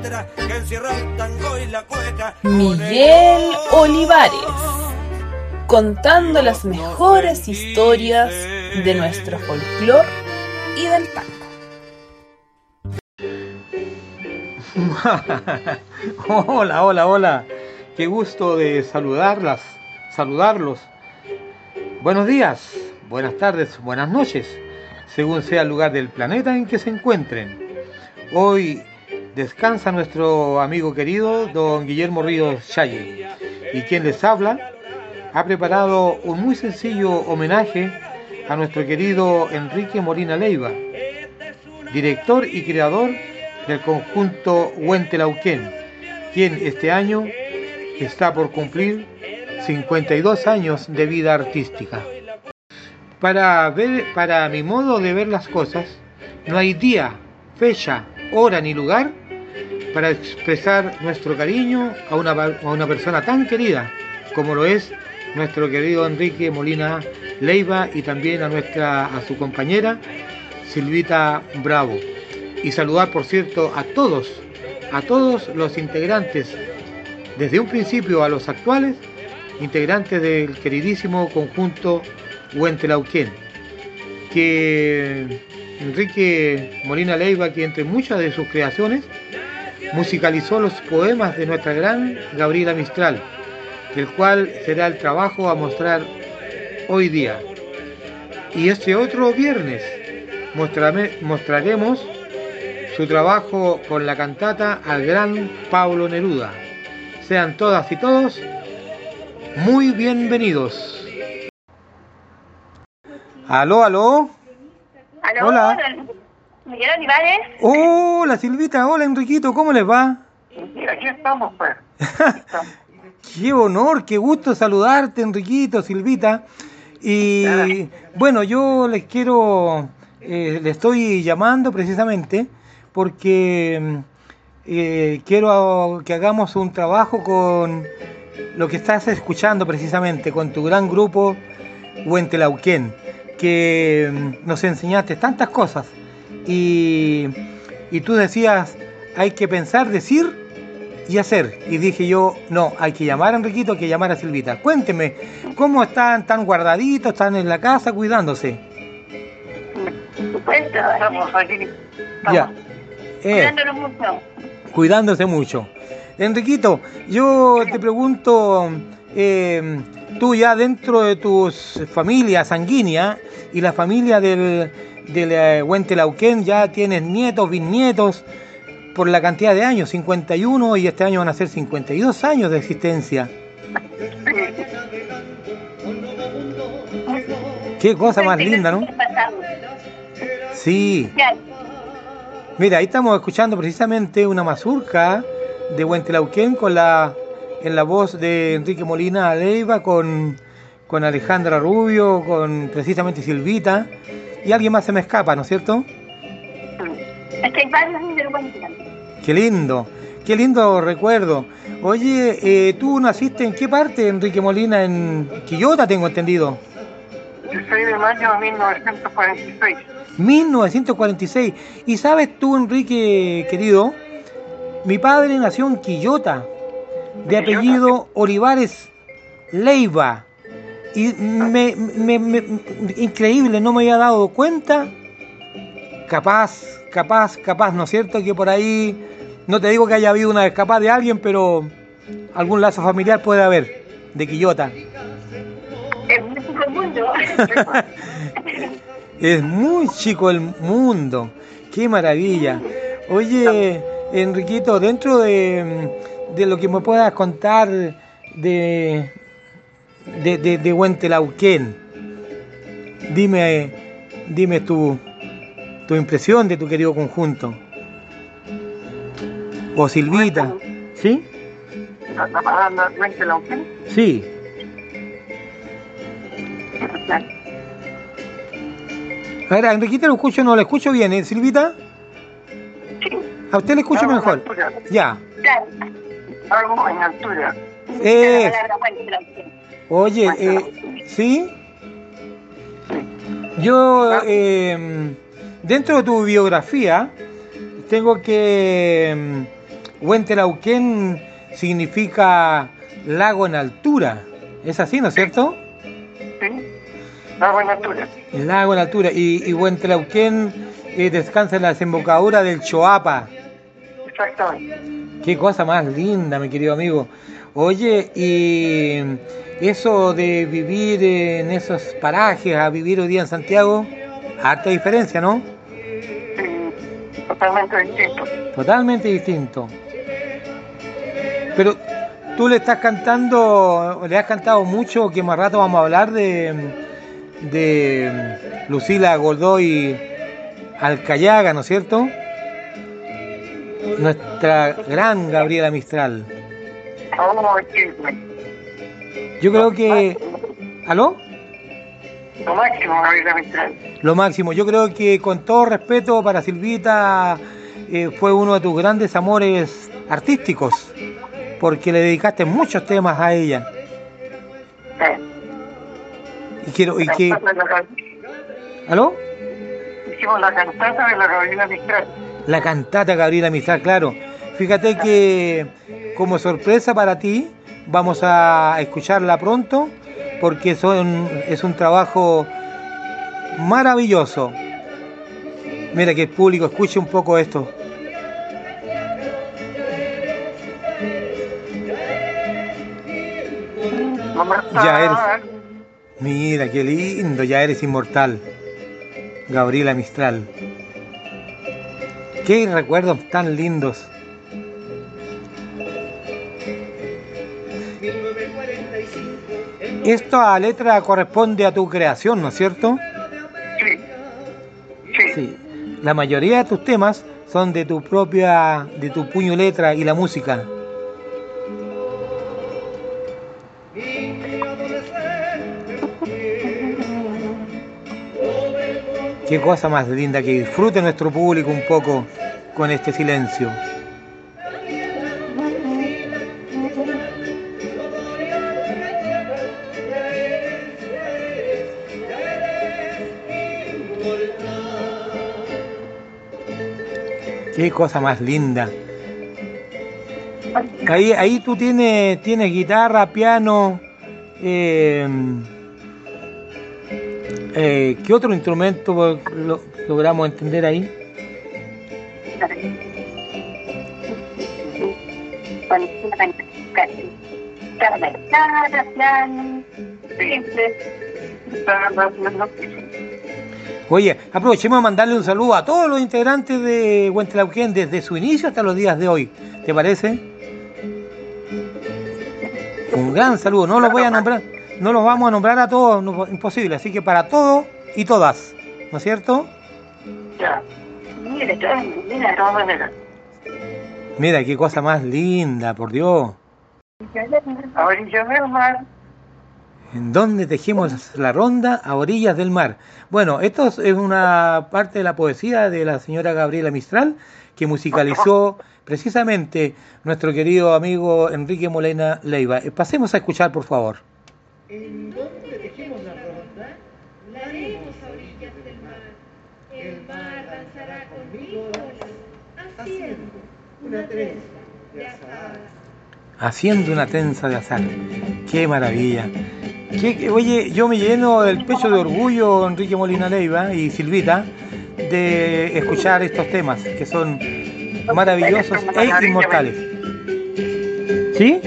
letra que encierra el tango y la cueca. Miguel Olivares, contando las mejores historias de nuestro folclor y del tango. hola, hola, hola. Qué gusto de saludarlas, saludarlos. Buenos días, buenas tardes, buenas noches, según sea el lugar del planeta en que se encuentren. Hoy descansa nuestro amigo querido don Guillermo Ríos Challe y quien les habla ha preparado un muy sencillo homenaje a nuestro querido Enrique Molina Leiva, director y creador del conjunto Huentelauquén, quien este año está por cumplir 52 años de vida artística. Para, ver, para mi modo de ver las cosas, no hay día, fecha, hora ni lugar para expresar nuestro cariño a una, a una persona tan querida como lo es nuestro querido Enrique Molina Leiva y también a nuestra a su compañera Silvita Bravo. Y saludar, por cierto, a todos, a todos los integrantes, desde un principio a los actuales, integrantes del queridísimo conjunto Huentelauquén, que Enrique Molina Leiva, que entre muchas de sus creaciones, musicalizó los poemas de nuestra gran Gabriela Mistral, el cual será el trabajo a mostrar hoy día. Y este otro viernes mostrame, mostraremos su trabajo con la cantata al gran Pablo Neruda. Sean todas y todos muy bienvenidos. Aló, aló. ¿Aló? Hola. Miguel Olivares. Hola Silvita, hola Enriquito, ¿cómo les va? Aquí estamos, pues. Qué honor, qué gusto saludarte, Enriquito, Silvita. Y bueno, yo les quiero, eh, le estoy llamando precisamente porque eh, quiero que hagamos un trabajo con lo que estás escuchando precisamente, con tu gran grupo Huentelauquén, que mm, nos enseñaste tantas cosas. Y, y tú decías, hay que pensar, decir y hacer. Y dije yo, no, hay que llamar a Enriquito, hay que llamar a Silvita. Cuénteme, ¿cómo están tan guardaditos, están en la casa cuidándose? Estamos aquí. Estamos. Ya. Eh, Cuidándonos mucho. cuidándose mucho. Enriquito, yo te pregunto, eh, tú ya dentro de tus familias sanguínea y la familia del, eh, Huentelauquén ya tienes nietos, bisnietos, por la cantidad de años, 51 y este año van a ser 52 años de existencia. Qué cosa más linda, ¿no? Sí. Mira, ahí estamos escuchando precisamente una mazurca de Huentelauquén con la en la voz de Enrique Molina Leiva con, con Alejandra Rubio, con precisamente Silvita y alguien más se me escapa, ¿no es cierto? Es que hay varios. Qué lindo, qué lindo recuerdo. Oye, eh, ¿tú naciste en qué parte, Enrique Molina? En Quillota, tengo entendido. 16 de mayo de 1946. 1946. Y sabes tú, Enrique, querido, mi padre nació en Quillota, de apellido Olivares Leiva. Y me, me- me- increíble, no me había dado cuenta. Capaz, capaz, capaz, ¿no es cierto? Que por ahí, no te digo que haya habido una escapada de alguien, pero algún lazo familiar puede haber, de Quillota. Es muy chico el mundo. Es muy chico el mundo. Qué maravilla. Oye, Enriquito, dentro de, de lo que me puedas contar de, de, de, de Huentelauquén, dime, dime tu, tu impresión de tu querido conjunto. O Silvita, ¿sí? Lauquén. Sí. A ver, a Enriquita lo escucho, no lo escucho bien, ¿eh, Silvita? A usted le escucho en mejor. altura. Ya. Claro. Algo en altura. Oye, eh, ¿sí? Yo, eh, dentro de tu biografía, tengo que mm, Huentelauquén significa lago en altura. ¿Es así, no es cierto? ¿Sí? Algo en altura. Lago en altura. Y, y Huentelauquén eh, descansa en la desembocadura del Choapa. Exactamente. Qué cosa más linda, mi querido amigo. Oye, y eso de vivir en esos parajes a vivir hoy día en Santiago, harta diferencia, ¿no? Sí, totalmente distinto. Totalmente distinto. Pero tú le estás cantando, le has cantado mucho, que más rato vamos a hablar de, de Lucila Goldoy Alcayaga, ¿no es cierto? Nuestra gran Gabriela Mistral. Yo creo que... ¿Aló? Lo máximo, Gabriela Mistral. Lo máximo. Yo creo que con todo respeto para Silvita eh, fue uno de tus grandes amores artísticos, porque le dedicaste muchos temas a ella. Sí. Y quiero y que la- ¿Aló? Hicimos la cantata de la Gabriela Mistral. La cantata Gabriela Mistral, claro. Fíjate que como sorpresa para ti vamos a escucharla pronto porque son, es un trabajo maravilloso. Mira que el público escuche un poco esto. Ya está- Mira qué lindo, ya eres inmortal. Gabriela Mistral. Qué recuerdos tan lindos. Esta letra corresponde a tu creación, ¿no es cierto? Sí. Sí. Sí. La mayoría de tus temas son de tu propia, de tu puño letra y la música. Qué cosa más linda que disfrute nuestro público un poco con este silencio. Qué cosa más linda. Ahí, ahí tú tienes, tienes guitarra, piano. eh, eh, ¿Qué otro instrumento lo- logramos entender ahí? Oye, aprovechemos de mandarle un saludo a todos los integrantes de Huentelauquén desde su inicio hasta los días de hoy. ¿Te parece? Un gran saludo. No los voy a nombrar, no los vamos a nombrar a todos, no, imposible. Así que para todos y todas, ¿no es cierto? Ya. Maneras. Mira qué cosa más linda, por Dios. A mar. ¿En dónde tejimos la ronda? A orillas del mar. Bueno, esto es una parte de la poesía de la señora Gabriela Mistral, que musicalizó precisamente nuestro querido amigo Enrique Molina Leiva. Eh, Pasemos a escuchar, por favor. En donde dejemos la ronda, la haremos a orillas del mar. El mar danzará conmigo, haciendo una trenza de. Haciendo una tensa de azar. ¡Qué maravilla! Oye, yo me lleno el pecho de orgullo, Enrique Molina Leiva y Silvita, de escuchar estos temas que son maravillosos e inmortales. ¿Sí?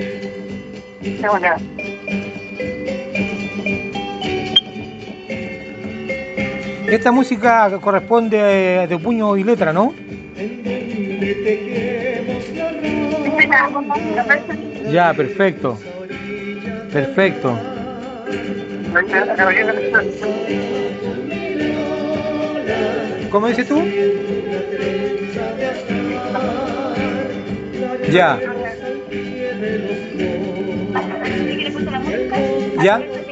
Esta música corresponde eh, de puño y letra, ¿no? Ya, perfecto. Perfecto. ¿Cómo dices tú? Ya. ¿Ya?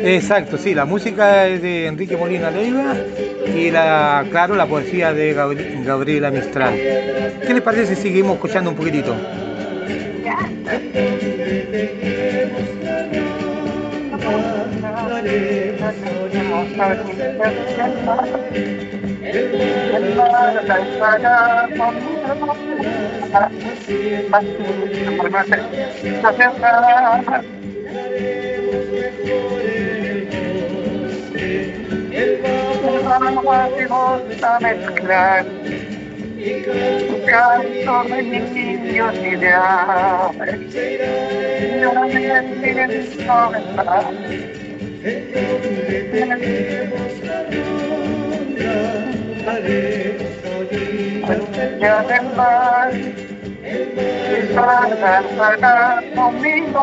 Exacto, sí, la música es de Enrique Molina Leiva y la, claro, la poesía de Gabri- Gabriela Mistral. ¿Qué les parece si seguimos escuchando un poquitito? Ya. Vamos a canto de ideales. Yo no me siento verdad. Ya del mar, para para conmigo,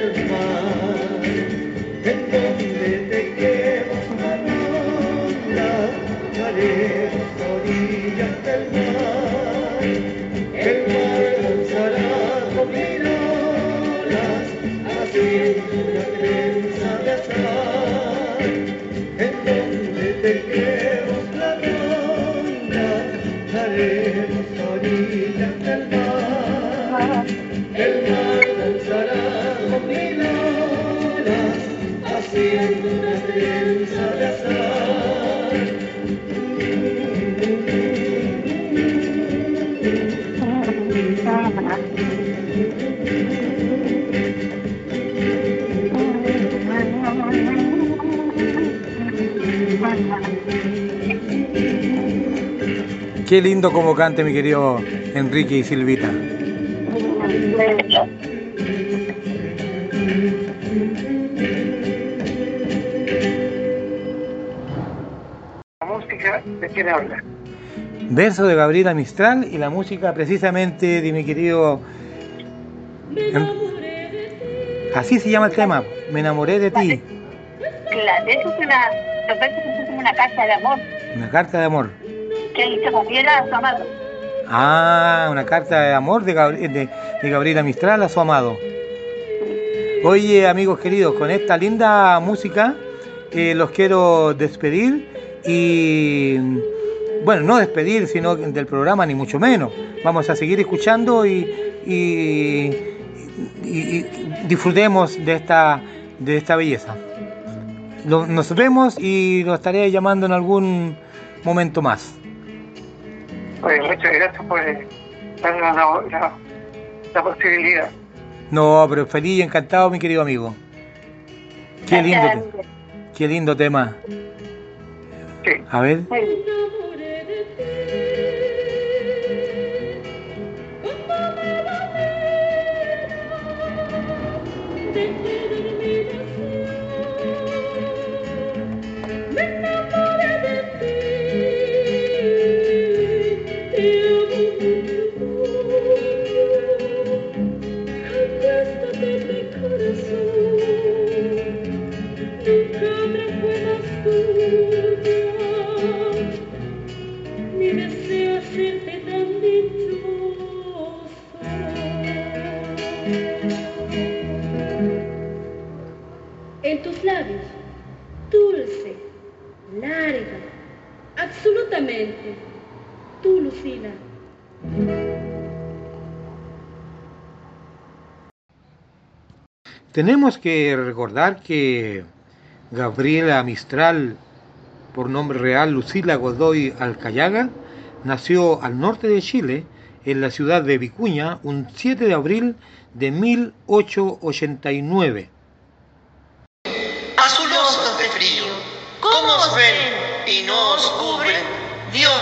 Qué lindo como cante mi querido Enrique y Silvita. La música de quién habla. Verso de Gabriela Mistral y la música precisamente de mi querido... Así se llama el tema, Me enamoré de ti, Claro, eso es una, versos son como una carta de amor una carta de amor. Gabriela a su amado. Ah, una carta de amor de, de- Gabriela Mistral a su amado. Oye, amigos queridos, con esta linda música eh, los quiero despedir y, bueno, no despedir, sino del programa, ni mucho menos. Vamos a seguir escuchando y, y- disfrutemos de esta, de esta belleza. Nos vemos y lo estaré llamando en algún momento más. Oye, muchas gracias por eh, darnos la, la, la posibilidad. No, pero feliz y encantado, mi querido amigo. Qué lindo, te- qué lindo tema. Sí. A ver, tenemos que recordar que Gabriela Mistral, por nombre real Lucila Godoy Alcayaga, nació al norte de Chile, en la ciudad de Vicuña, un 7 de abril de 1889. azulosos de frío, ¿cómo os ven y no os cubren? Dios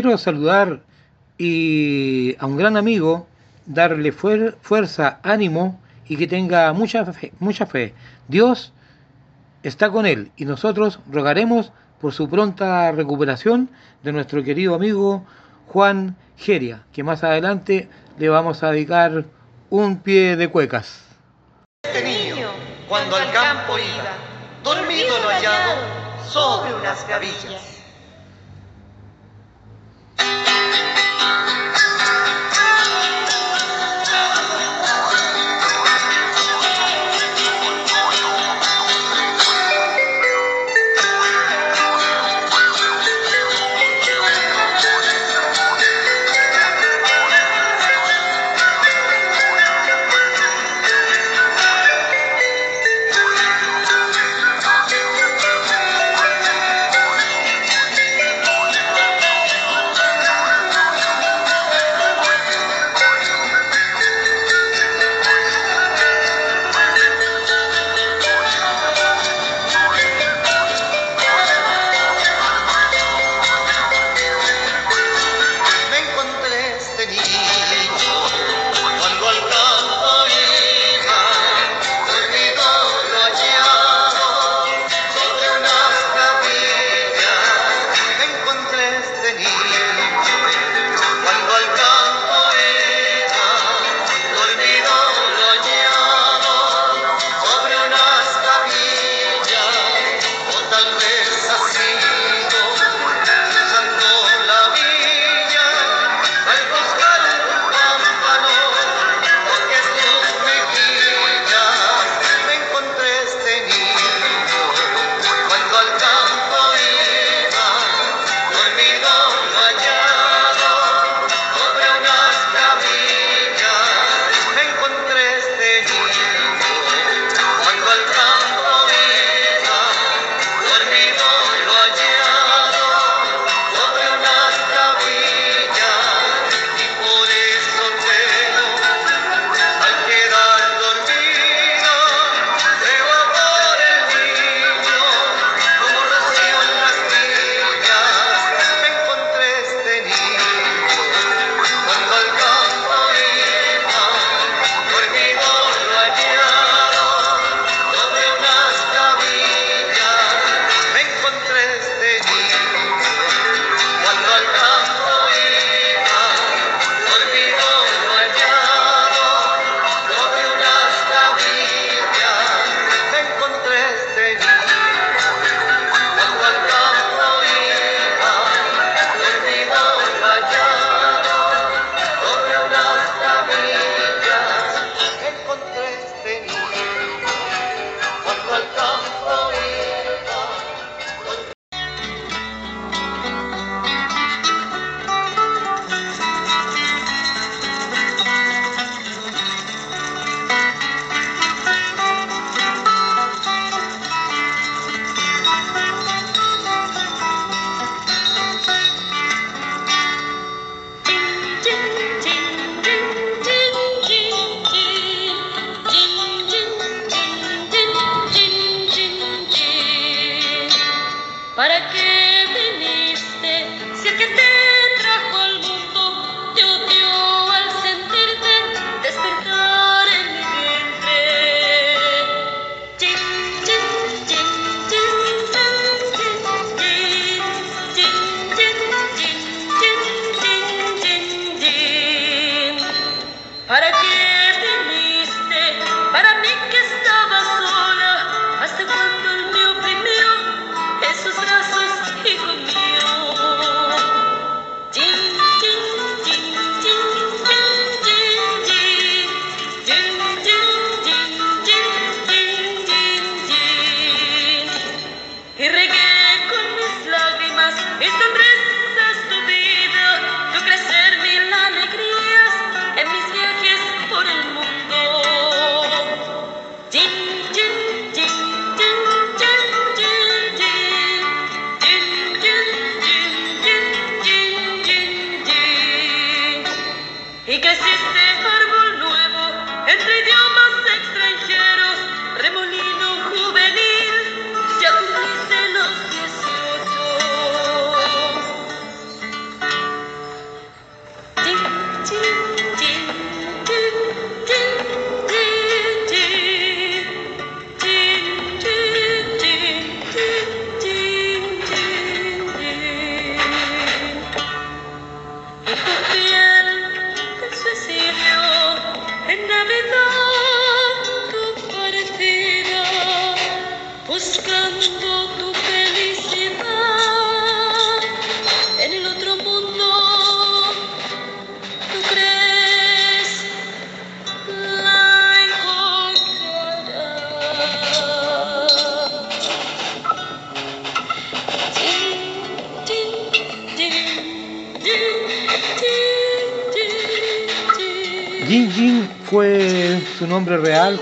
quiero saludar y a un gran amigo, darle fuerza, ánimo y que tenga mucha fe, mucha fe. Dios está con él y nosotros rogaremos por su pronta recuperación de nuestro querido amigo Juan Geria, que más adelante le vamos a dedicar un pie de cuecas. Este niño, cuando al campo iba, dormido lo hallado sobre unas gavillas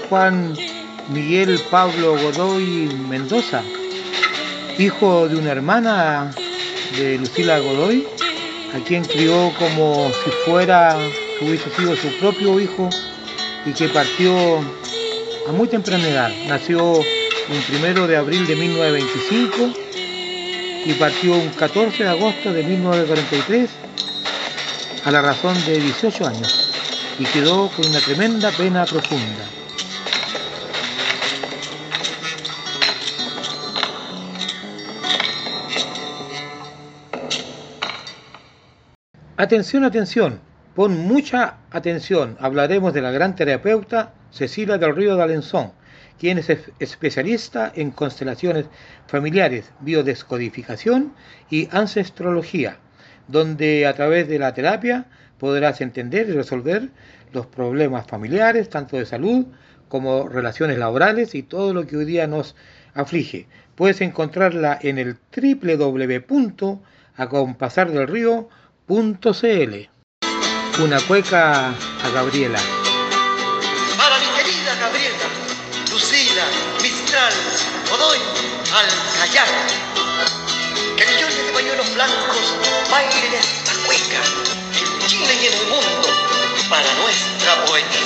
Juan Miguel Pablo Godoy Mendoza, hijo de una hermana de Lucila Godoy, a quien crió como si fuera hubiese sido su propio hijo y que partió a muy temprana edad. Nació un primero de abril de 1925 y partió un 14 de agosto de 1943 a la razón de 18 años y quedó con una tremenda pena profunda. Atención, atención, pon mucha atención. Hablaremos de la gran terapeuta Cecilia del Río de Alenzón, quien es es- especialista en constelaciones familiares, biodescodificación y ancestrología, donde a través de la terapia podrás entender y resolver los problemas familiares, tanto de salud como relaciones laborales y todo lo que hoy día nos aflige. Puedes encontrarla en el www.acompasardelrío.cl. Una cueca a Gabriela. Para mi querida Gabriela, Lucila, Mistral, Godoy, Alcayar. Que millones de pañuelos blancos bailen esta cueca en Chile y en el mundo para nuestra poetisa.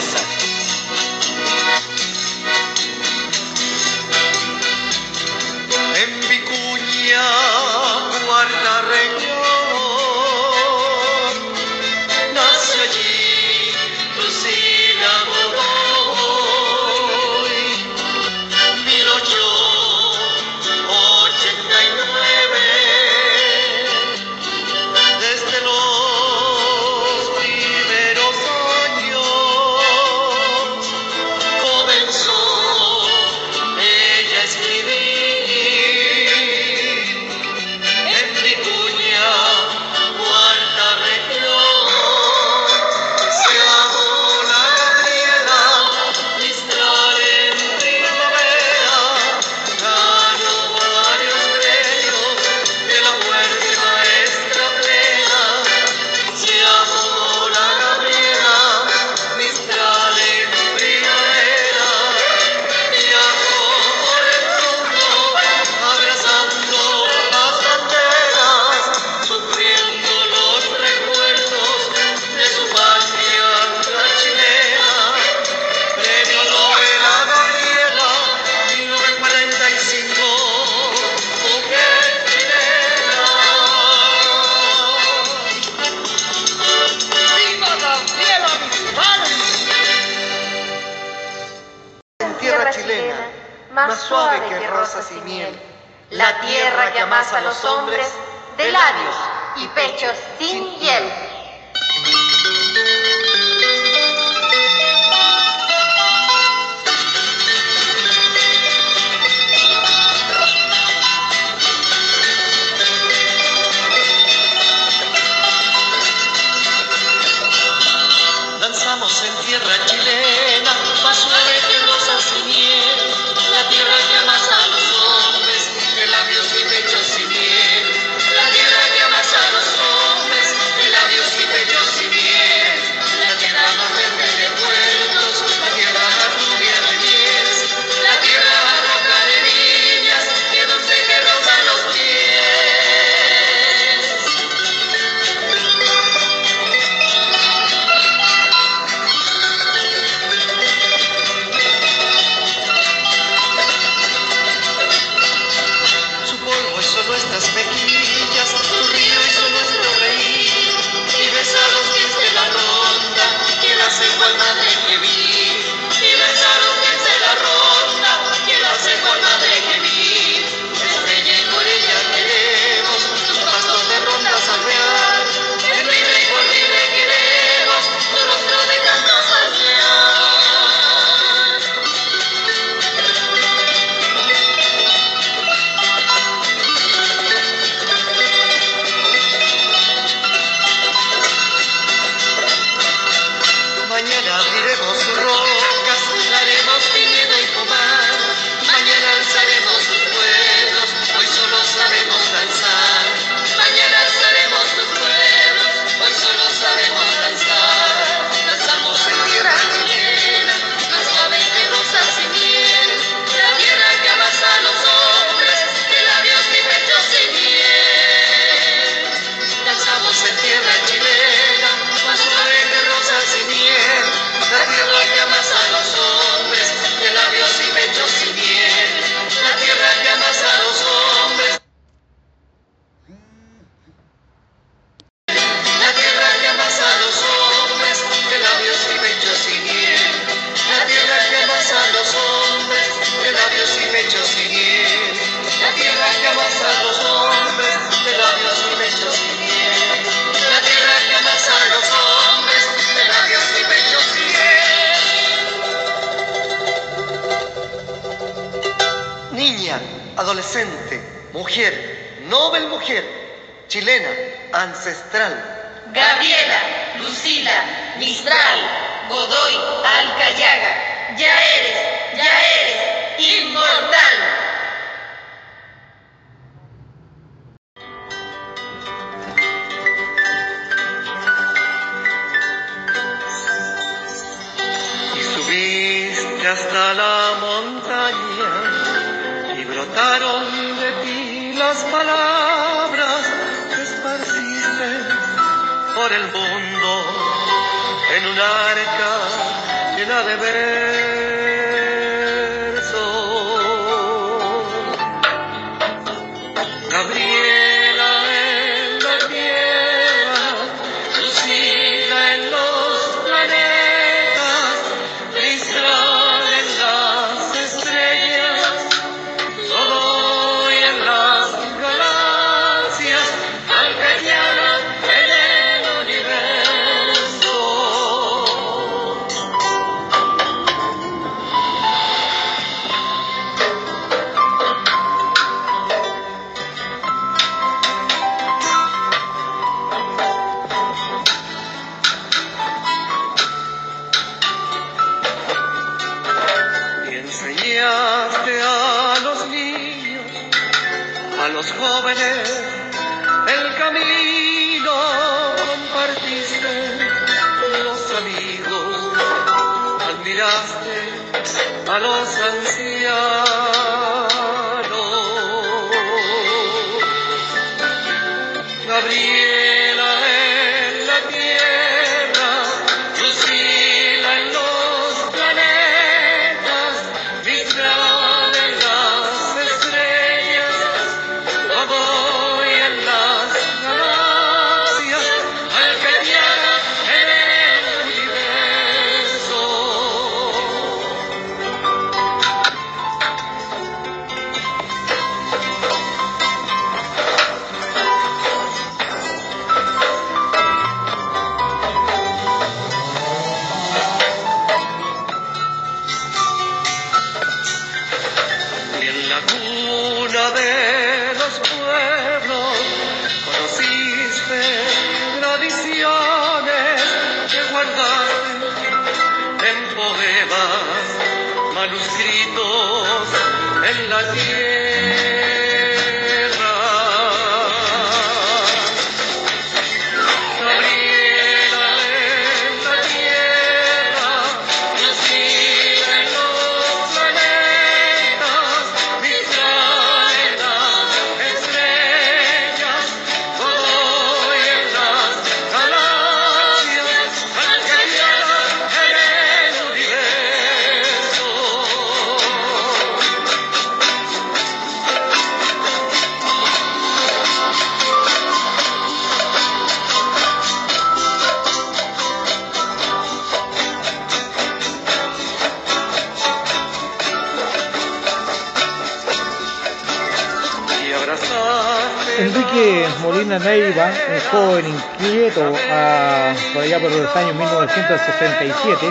Inquieto ah, por allá por los años 1967,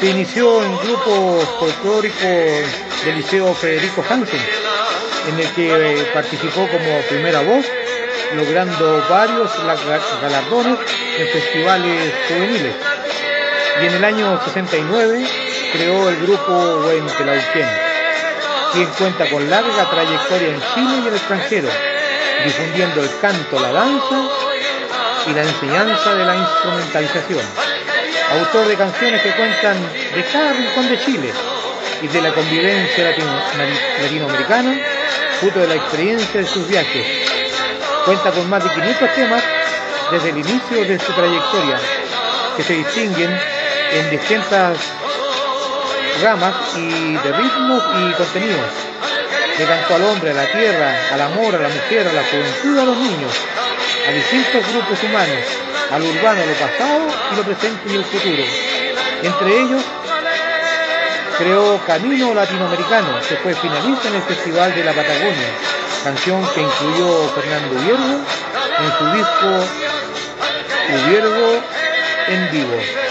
se inició en grupos folclóricos del Liceo Federico Hansen, en el que eh, participó como primera voz, logrando varios la- galardones en festivales juveniles. Y en el año 69 creó el grupo Huentelauquén quien cuenta con larga trayectoria en Chile y el extranjero, difundiendo el canto, la danza y la enseñanza de la instrumentalización. Autor de canciones que cuentan de cada rincón de Chile y de la convivencia latino- latinoamericana, fruto de la experiencia de sus viajes. Cuenta con más de 500 temas desde el inicio de su trayectoria, que se distinguen en distintas ramas y de ritmos y contenidos. De canto al hombre, a la tierra, al amor, a la mujer, a la juventud, a los niños, a distintos grupos humanos, a lo urbano, lo pasado y lo presente y el futuro. Entre ellos, creó Camino Latinoamericano, que fue finalista en el Festival de la Patagonia, canción que incluyó Fernando Viergo en su disco Ubiergo en vivo.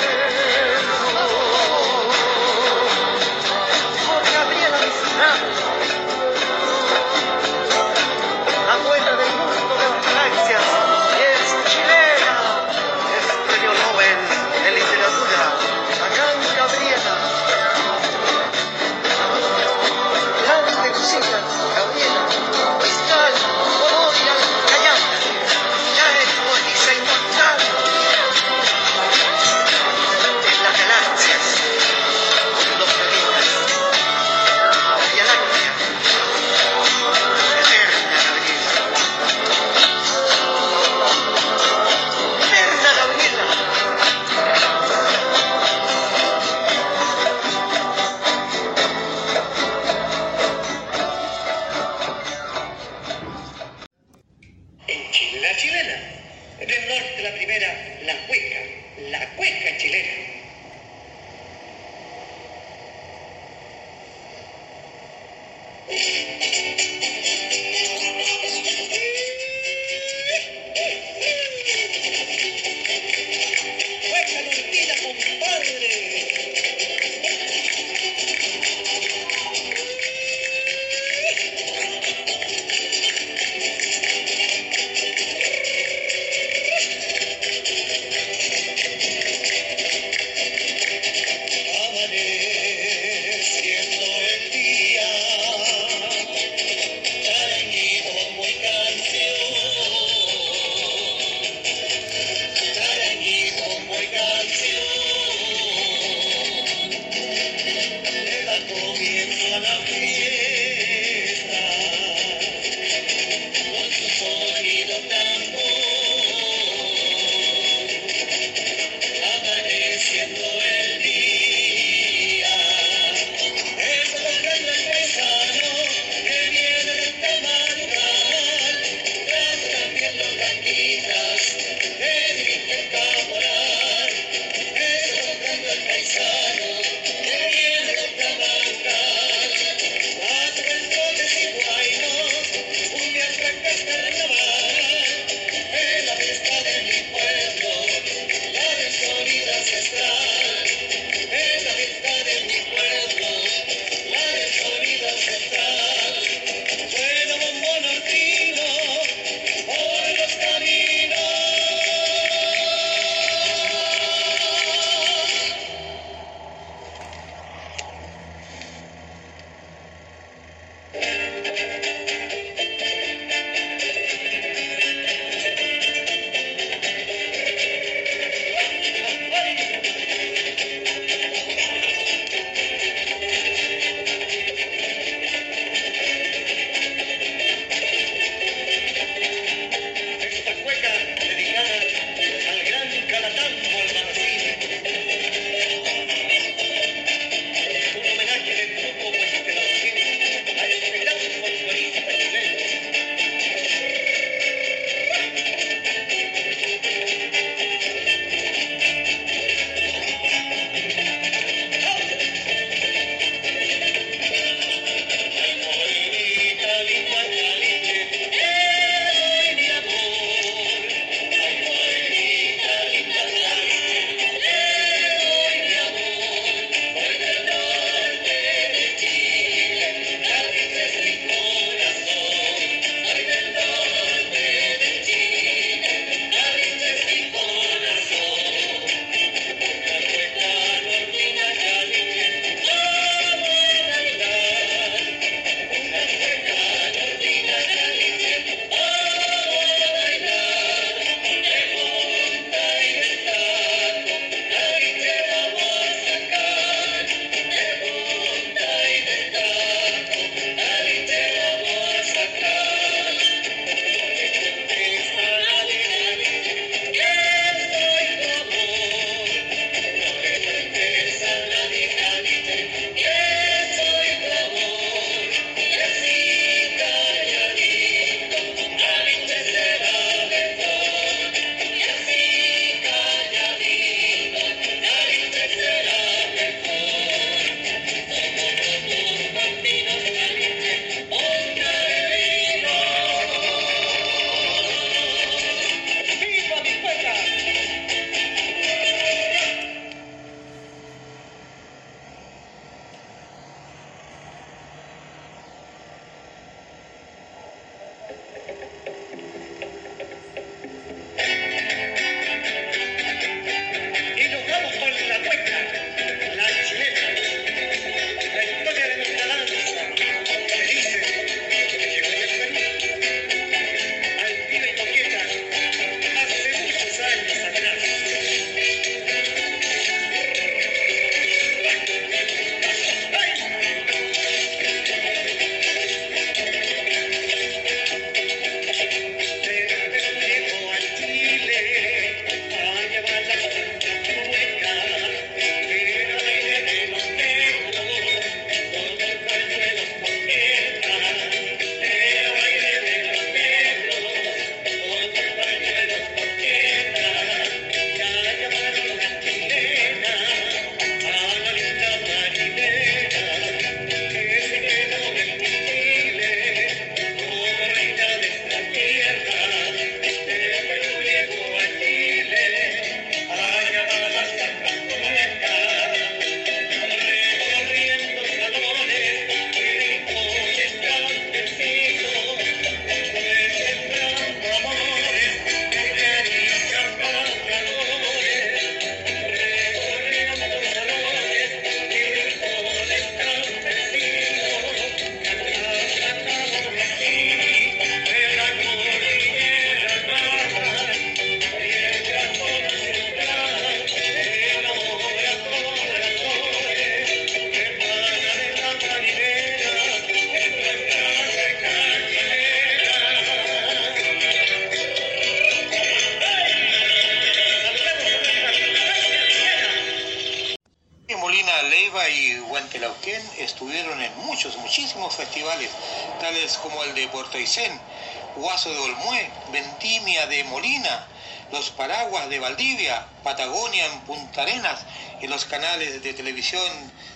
Puntarenas, en los canales de televisión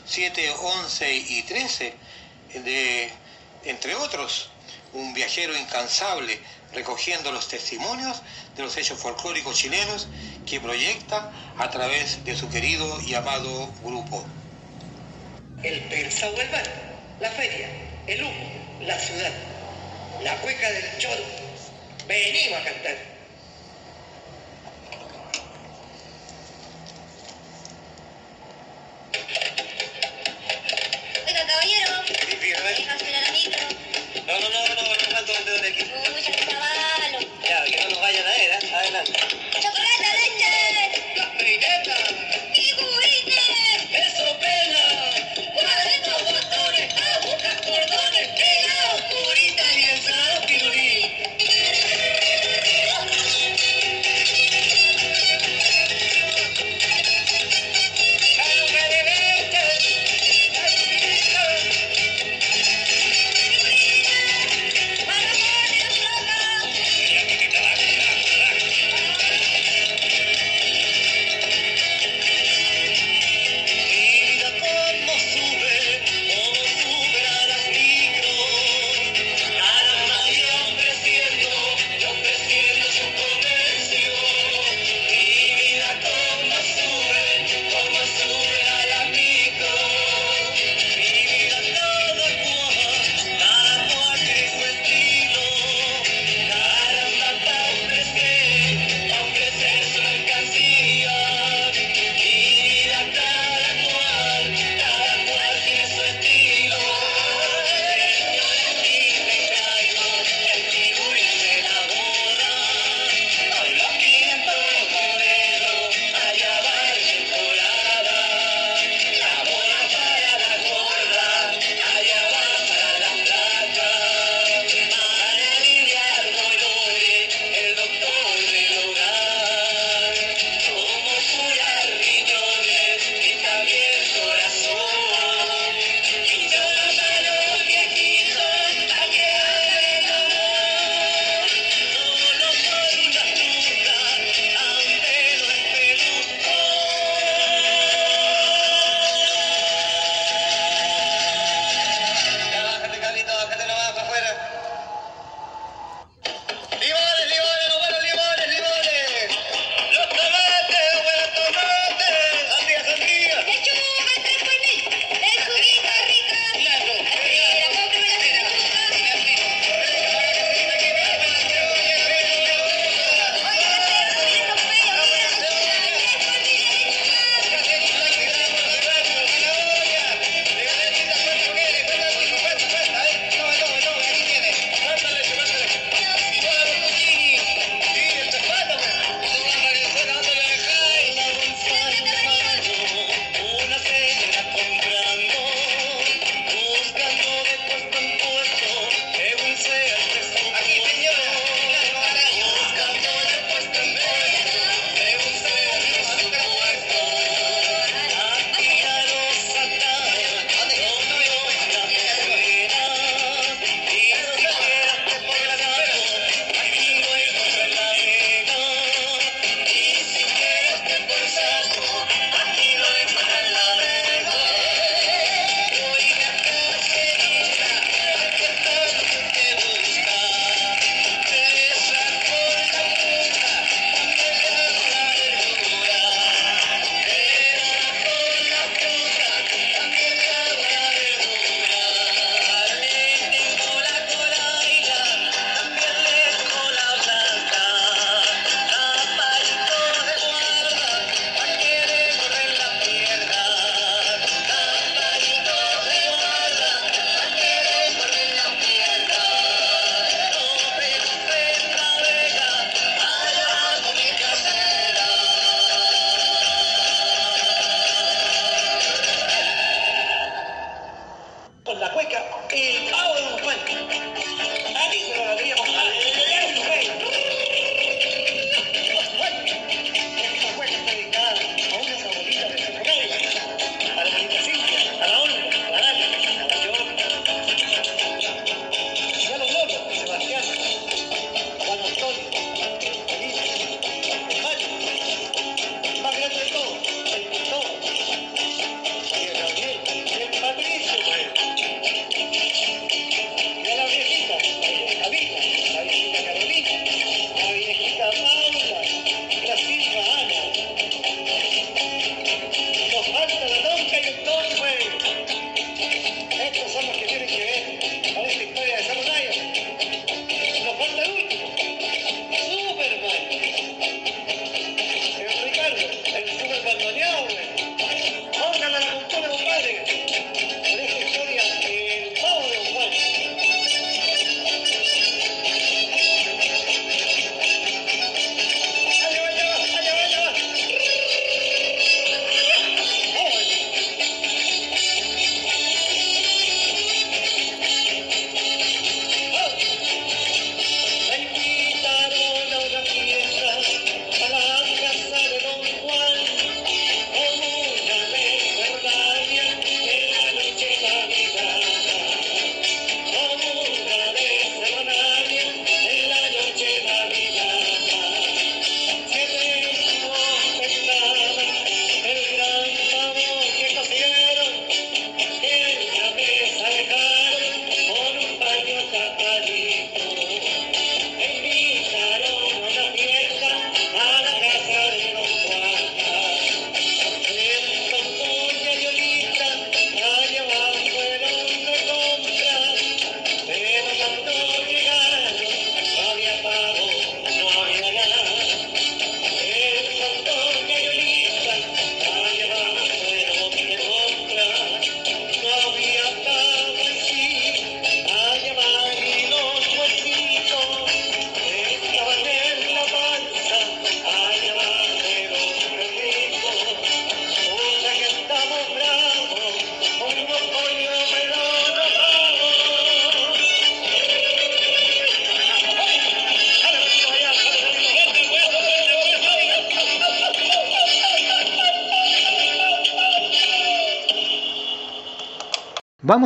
7, 11 y 13, entre otros, un viajero incansable recogiendo los testimonios de los hechos folclóricos chilenos que proyecta a través de su querido y amado grupo. El persa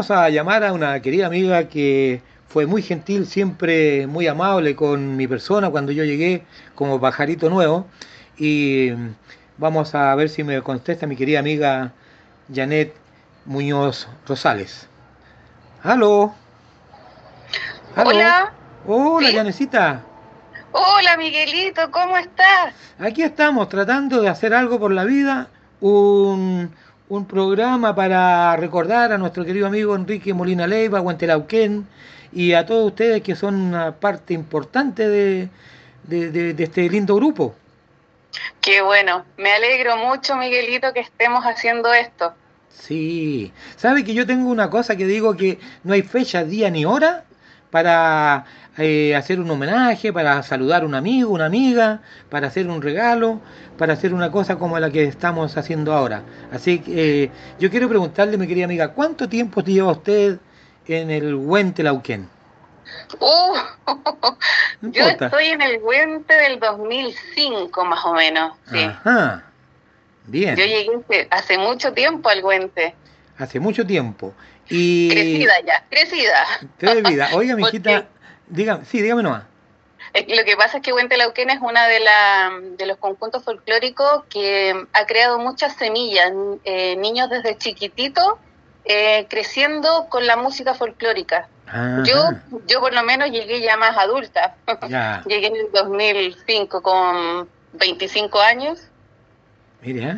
Vamos a llamar a una querida amiga que fue muy gentil, siempre muy amable con mi persona cuando yo llegué como pajarito nuevo. Y vamos a ver si me contesta mi querida amiga Janet Muñoz Rosales. ¿Aló? ¿Aló? Hola. Hola, ¿Sí? Janecita. Hola Miguelito, ¿cómo estás? Aquí estamos tratando de hacer algo por la vida, un, un programa para recordar a nuestro querido amigo Enrique Molina Leiva, Huentelauquén, y a todos ustedes que son una parte importante de, de- de- de este lindo grupo. Qué bueno, me alegro mucho Miguelito que estemos haciendo esto. Sí, sabe que yo tengo una cosa que digo que no hay fecha, día ni hora para eh, hacer un homenaje, para saludar a un amigo, una amiga, para hacer un regalo, para hacer una cosa como la que estamos haciendo ahora. Así que eh, yo quiero preguntarle, mi querida amiga, ¿cuánto tiempo lleva usted en el Huentelauquén? Uh, No yo estoy en el Güente del 2005 más o menos, sí. Ajá, bien, Yo llegué hace- mucho tiempo al Güente, hace mucho tiempo. Y crecida ya, crecida. Tres vida. Oiga, mi hijita, dígame, sí, dígame nomás. Lo que pasa es que Huente Lauquén es una de, la, de los conjuntos folclóricos que ha creado muchas semillas, eh, niños desde chiquitito eh, creciendo con la música folclórica. Ajá, Yo, yo por lo menos llegué ya más adulta. ya. llegué en el 2005 con 25 años. Mire, ¿eh?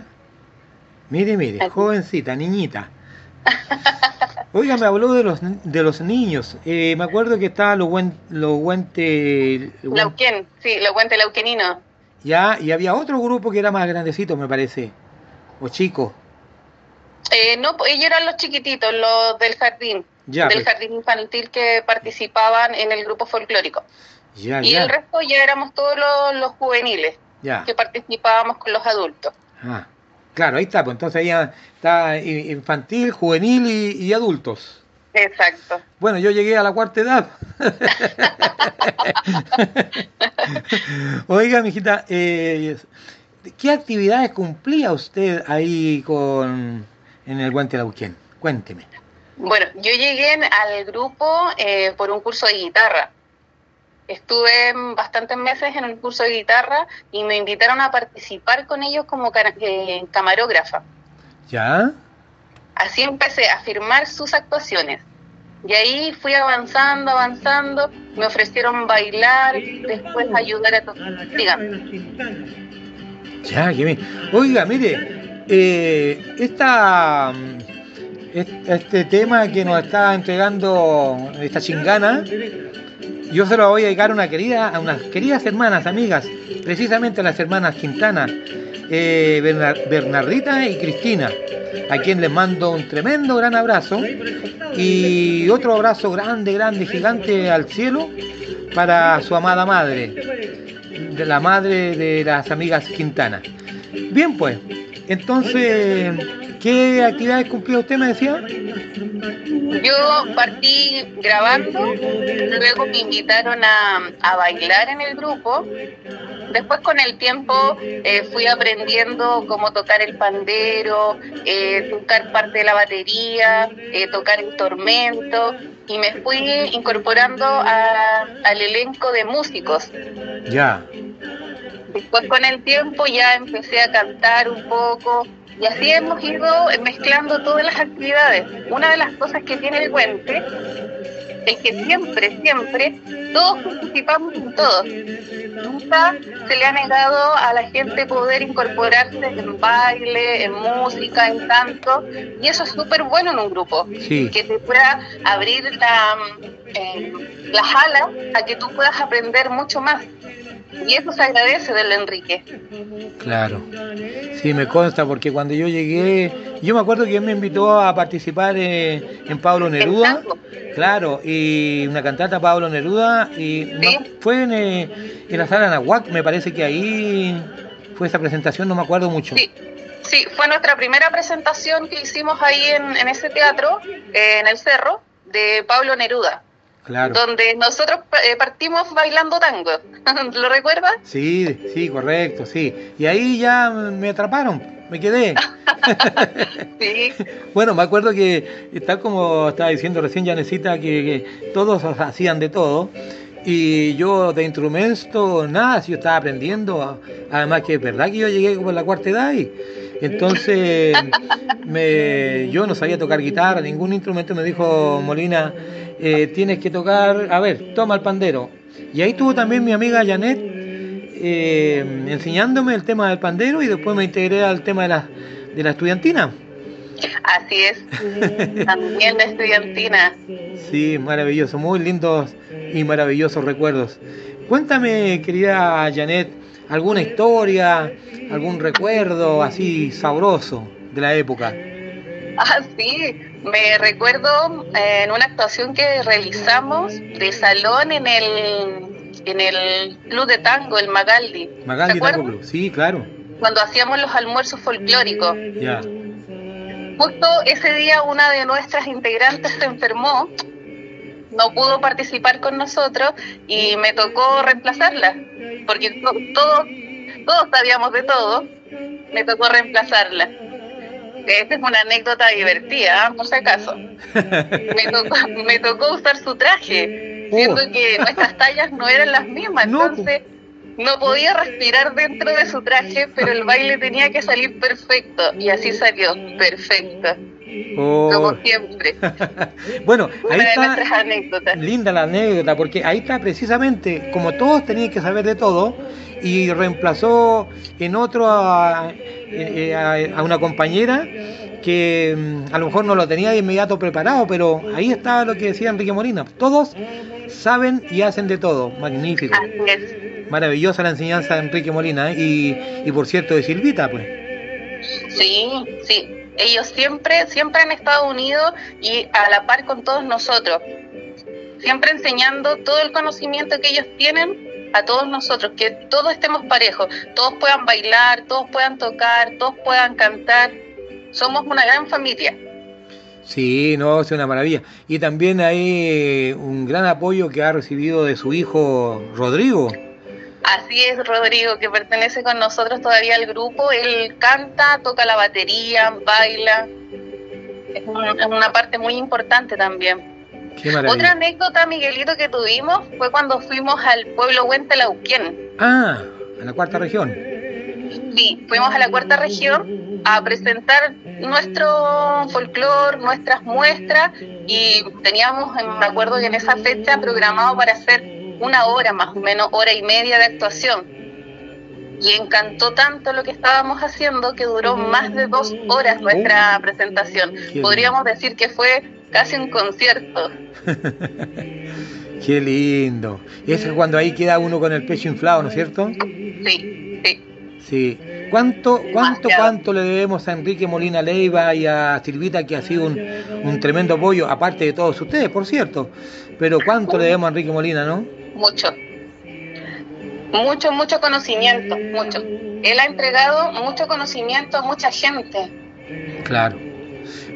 Mire, mire, jovencita, niñita. Oiga, me habló de los, de los niños. Eh, me acuerdo que estaba los buen, Huen- Lauquén, sí, lo Huente Lauquenino. ya, y había otro grupo que era más grandecito, me parece. O chico. Eh, no, pues, ellos eran los chiquititos, los del jardín, Ya, del pues. jardín infantil que participaban en el grupo folclórico. Ya, Y ya. el resto ya éramos todos los, los juveniles que participábamos con los adultos. Ah, claro, ahí está. Pues entonces ya está i- infantil, juvenil y, y adultos. Exacto. Bueno, yo llegué a la cuarta edad. Oiga, mijita, eh, ¿qué actividades cumplía usted ahí con en el Guante Lauquén? Cuénteme. Bueno, yo llegué al grupo eh, por un curso de guitarra. Estuve bastantes meses en el curso de guitarra y me invitaron a participar con ellos como eh, camarógrafa. ¿Ya? Así empecé a firmar sus actuaciones. Y ahí fui avanzando, avanzando. Me ofrecieron bailar, después ayudar a tocar. Dígame. Ya, que bien. Oiga, mire, eh, esta, mm, est- este tema que nos está entregando esta chingana, yo se lo voy a dedicar a una querida, a unas queridas hermanas, amigas, precisamente a las hermanas Quintana, eh, Bernar- Bernardita y Cristina, a quien les mando un tremendo gran abrazo y otro abrazo grande, grande, gigante al cielo para su amada madre de la madre de las amigas Quintana. Bien, pues, entonces, ¿qué actividades cumplía usted, me decía? Yo partí grabando, luego me invitaron a, a bailar en el grupo. Después con el tiempo eh, fui aprendiendo cómo tocar el pandero, eh, tocar parte de la batería, eh, tocar instrumentos y me fui incorporando a- al elenco de músicos. Ya, Después con el tiempo ya empecé a cantar un poco y así hemos ido mezclando todas las actividades. Una de las cosas que tiene el puente es que siempre, siempre todos participamos en todo. Nunca se le ha negado a la gente poder incorporarse en baile, en música, en canto y eso es súper bueno en un grupo. Sí. Que te pueda abrir la, eh, las alas a que tú puedas aprender mucho más. Y eso se agradece del Enrique. claro. Sí, me consta, porque cuando yo llegué, yo me acuerdo que él me invitó a participar eh, en Pablo Neruda. Claro, y una cantata Pablo Neruda, y no- fue en, eh, en la sala Nahuac, me parece que ahí fue esa presentación, no me acuerdo mucho. Sí, sí, fue nuestra primera presentación que hicimos ahí en, en ese teatro, eh, en el cerro, de Pablo Neruda. Claro. donde nosotros eh, partimos bailando tango. ¿Lo recuerdas? Sí, sí, correcto, sí. Y ahí ya me atraparon, me quedé. Sí. Bueno, me acuerdo que, tal como estaba diciendo recién Janecita, que, que todos hacían de todo. Y yo de instrumento, nada, si yo estaba aprendiendo. Además que es verdad que yo llegué como en la cuarta edad y entonces me, yo no sabía tocar guitarra, ningún instrumento. Me dijo Molina, eh, tienes que tocar, a ver, toma el pandero. Y ahí tuvo también mi amiga Janet eh, enseñándome el tema del pandero y después me integré al tema de la, de la estudiantina. Así es. También la estudiantina. Sí, maravilloso, muy lindos y maravillosos recuerdos. Cuéntame, querida Janet, alguna historia, algún recuerdo así sabroso de la época. Ah, sí. Me recuerdo eh, en una actuación que realizamos de salón en el, en el club de tango, el Magaldi. Magaldi. Tango Club, sí, claro. Cuando hacíamos los almuerzos folclóricos. Ya. Justo ese día una de nuestras integrantes se enfermó, no pudo participar con nosotros y me tocó reemplazarla, porque to- todos, todos sabíamos de todo, me tocó reemplazarla. Esta es una anécdota divertida, ¿ah? por si acaso. Me tocó, me tocó usar su traje, Oh. que nuestras tallas no eran las mismas, entonces no podía respirar dentro de su traje, pero el baile tenía que salir perfecto, y así salió, perfecto, Oh. como siempre. Bueno, ahí Una está anécdotas. linda la anécdota, porque ahí está precisamente, como todos tenían que saber de todo, y reemplazó en otro a, eh, a- a una compañera que mm, a lo mejor no lo tenía de inmediato preparado, pero ahí estaba lo que decía Enrique Molina. Todos saben y hacen de todo. Magnífico. Maravillosa la enseñanza de Enrique Molina ¿eh? y, y por cierto de Silvita, pues. Sí, sí. Ellos siempre, siempre han estado unidos y a la par con todos nosotros. Siempre enseñando todo el conocimiento que ellos tienen a todos nosotros, que todos estemos parejos, todos puedan bailar, todos puedan tocar, todos puedan cantar. Somos una gran familia. Sí, no, es una maravilla. Y también hay un gran apoyo que ha recibido de su hijo Rodrigo. Así es, Rodrigo, que pertenece con nosotros todavía al grupo. Él canta, toca la batería, baila. Es un- es una parte muy importante también. Qué Otra anécdota, Miguelito, que tuvimos fue cuando fuimos al pueblo Huentelauquén. Ah, en la cuarta región. Sí, fuimos a la cuarta región a presentar nuestro folclore, nuestras muestras y teníamos, me acuerdo que en esa fecha programado para hacer una hora más o menos, hora y media de actuación. Y encantó tanto lo que estábamos haciendo que duró más de dos horas nuestra presentación. Qué Podríamos decir que fue casi un concierto. Qué lindo. Eso es cuando ahí queda uno con el pecho inflado, ¿no es cierto? Sí, sí. Sí. ¿Cuánto, cuánto, cuánto le debemos a Enrique Molina Leiva y a Silvita, que ha sido un, un tremendo apoyo, aparte de todos ustedes, por cierto? Pero ¿cuánto le debemos a Enrique Molina, no? Mucho. Mucho, mucho conocimiento, mucho. Él ha entregado mucho conocimiento a mucha gente. Claro.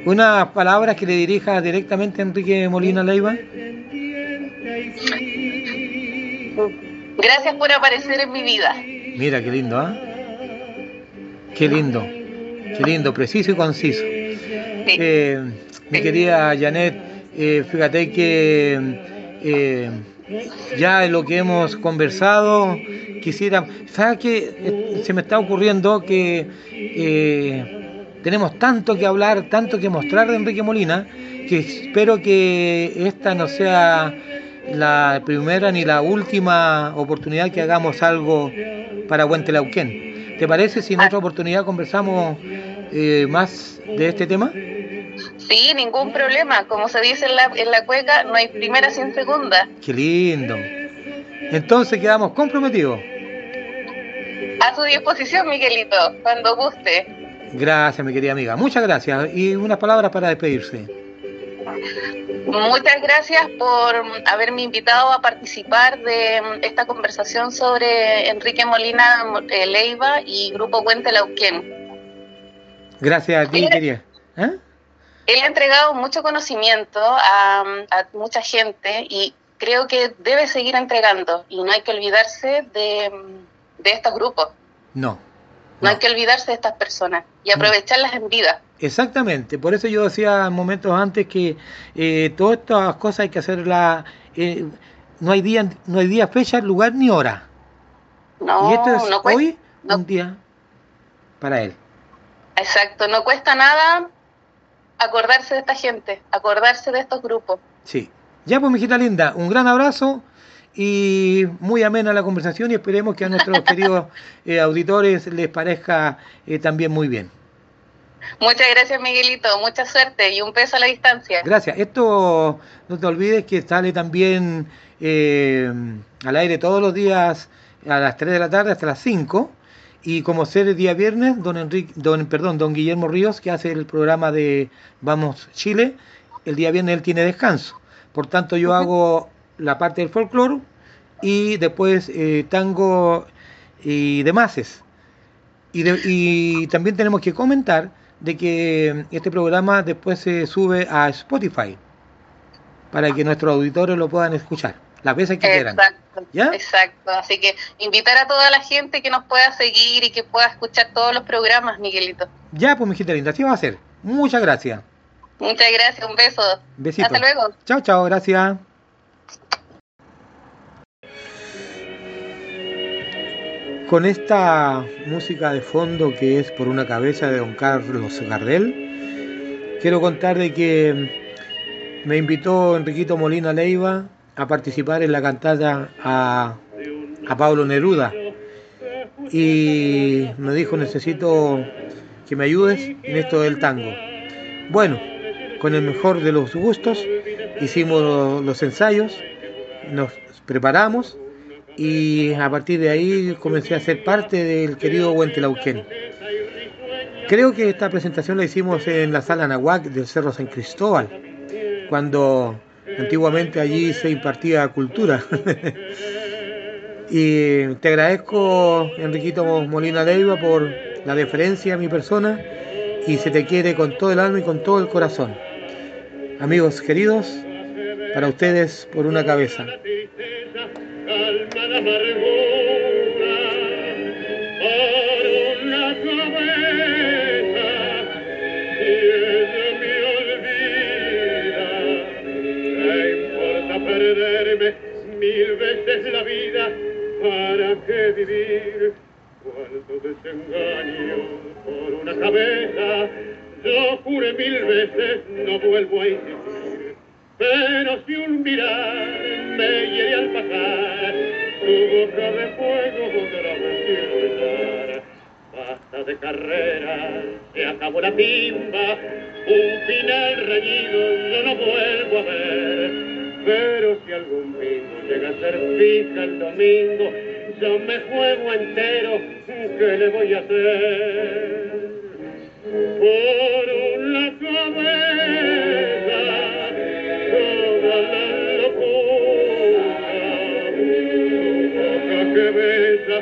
Unas palabras que le dirija directamente a Enrique Molina Leiva. Gracias por aparecer en mi vida. Mira qué lindo, ¿ah? Qué lindo, qué lindo, preciso y conciso. Eh, mi querida Janet, eh, fíjate que eh, ya lo que hemos conversado, quisiera, ¿sabes qué? Se me está ocurriendo que eh, tenemos tanto que hablar, tanto que mostrar de Enrique Molina, que espero que esta no sea la primera ni la última oportunidad que hagamos algo para Huentelauquén. ¿Te parece si en otra oportunidad conversamos eh, más de este tema? Sí, ningún problema. Como se dice en la, en la cueca, no hay primera sin segunda. Qué lindo. Entonces quedamos comprometidos. A su disposición, Miguelito, cuando guste. Gracias, mi querida amiga. Muchas gracias. Y unas palabras para despedirse. Muchas gracias por haberme invitado a participar de esta conversación sobre Enrique Molina eh, Leiva y Grupo Puente Lauquén. Gracias a ti, querida. ¿Eh? Él ha entregado mucho conocimiento a, a mucha gente y creo que debe seguir entregando y no hay que olvidarse de, de estos grupos, No, no, hay que olvidarse de estas personas y aprovecharlas en vida. exactamente. Por eso yo decía momentos antes que eh, todas estas cosas hay que hacerlas. eh, no hay día, no hay día, fecha, lugar ni hora. No, y esto es no cuesta, hoy un día para él. exacto, no cuesta nada acordarse de esta gente, acordarse de estos grupos. Sí. Ya pues, mijita linda, un gran abrazo y muy amena la conversación y esperemos que a nuestros queridos eh, auditores les parezca eh, también muy bien. Muchas gracias Miguelito, mucha suerte y un beso a la distancia. Gracias. Esto no te olvides que sale también eh, al aire todos los días a las 3 de la tarde hasta las 5. Y como ser el día viernes, don Enrique, don, perdón, don Guillermo Ríos, que hace el programa de Vamos Chile, el día viernes él tiene descanso. Por tanto, yo hago la parte del folclore y después eh, tango y demás. Y, de- y también tenemos que comentar de que este programa después se sube a Spotify para que nuestros auditores lo puedan escuchar las veces que quieran. Exacto, ¿Ya? exacto. Así que invitar a toda la gente que nos pueda seguir y que pueda escuchar todos los programas, Miguelito. Ya, pues, mijita linda, así va a ser. Muchas gracias. Muchas gracias, un beso. Besito. Hasta luego. Chao, chao, gracias. Con esta música de fondo que es por una cabeza de don Carlos Gardel, quiero contar de que me invitó Enriquito Molina Leiva a participar en la cantata a, a Pablo Neruda y me dijo necesito que me ayudes en esto del tango. Bueno, con el mejor de los gustos hicimos los ensayos, nos preparamos y a partir de ahí comencé a ser parte del querido Huentelauquén. Creo que esta presentación la hicimos en la sala Nahuac del Cerro San Cristóbal, cuando antiguamente allí se impartía cultura. y te agradezco, Enriquito Molina Leiva, por la deferencia a mi persona y se te quiere con todo el alma y con todo el corazón. Amigos queridos, para ustedes por una cabeza. por una cabeza mil veces la vida para qué vivir cuánto desengaño por una cabeza yo juré mil veces no vuelvo a insistir pero si un mirar me hiere al pasar, su boca de fuego otra vez quiero besar. Basta de carrera, se acabó la timba, un final reñido yo no vuelvo a ver. Pero si algún mismo llega a ser fija el domingo, yo me juego entero, ¿qué le voy a hacer? Por una cabeza toda la locura, boca que besa,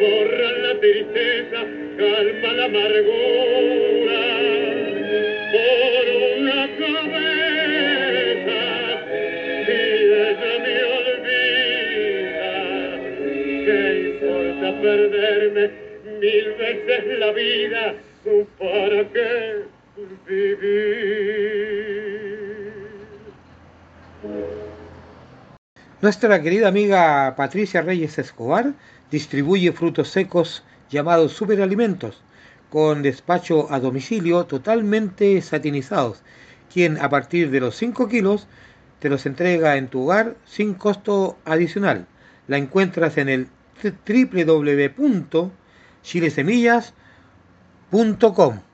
borra la tristeza, calma la amargura. Por una cabeza, perderme mil veces la vida? ¿Para qué vivir? Nuestra querida amiga Patricia Reyes Escobar distribuye frutos secos llamados superalimentos con despacho a domicilio totalmente satinizados, quien a partir de los 5 kilos te los entrega en tu hogar sin costo adicional. La encuentras en el www.chilesemillas.com.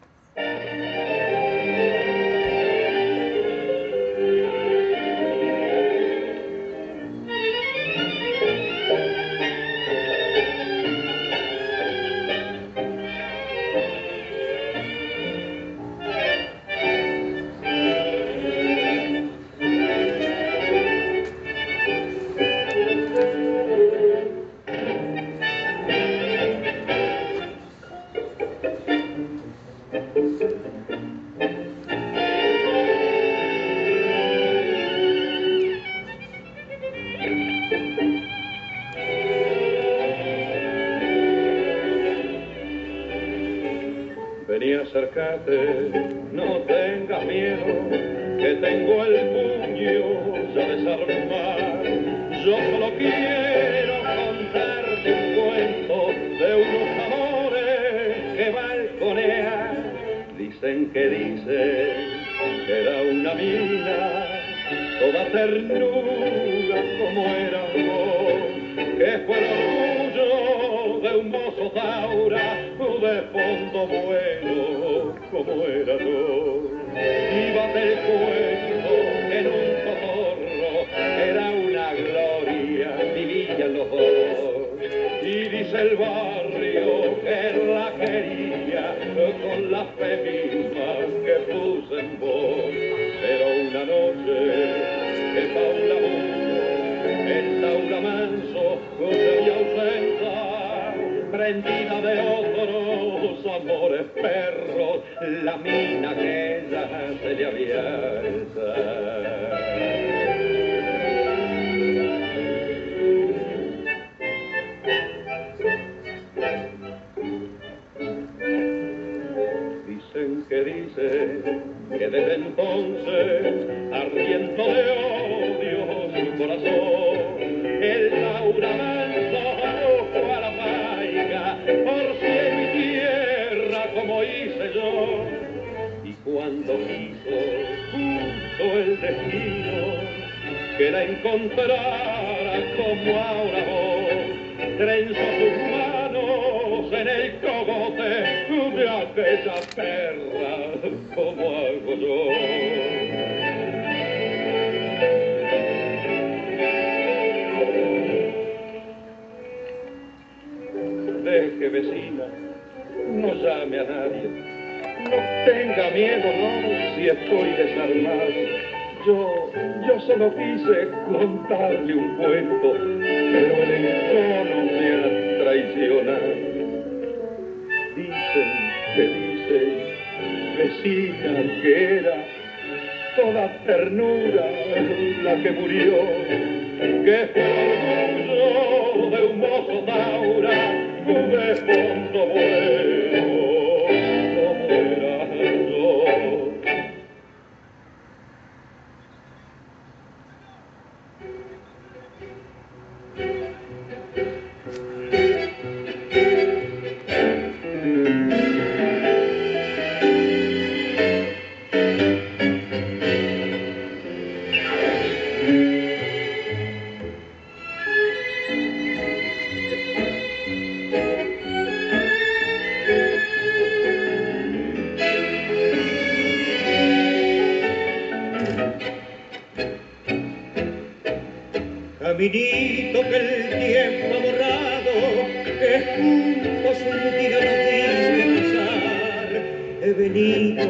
He venido,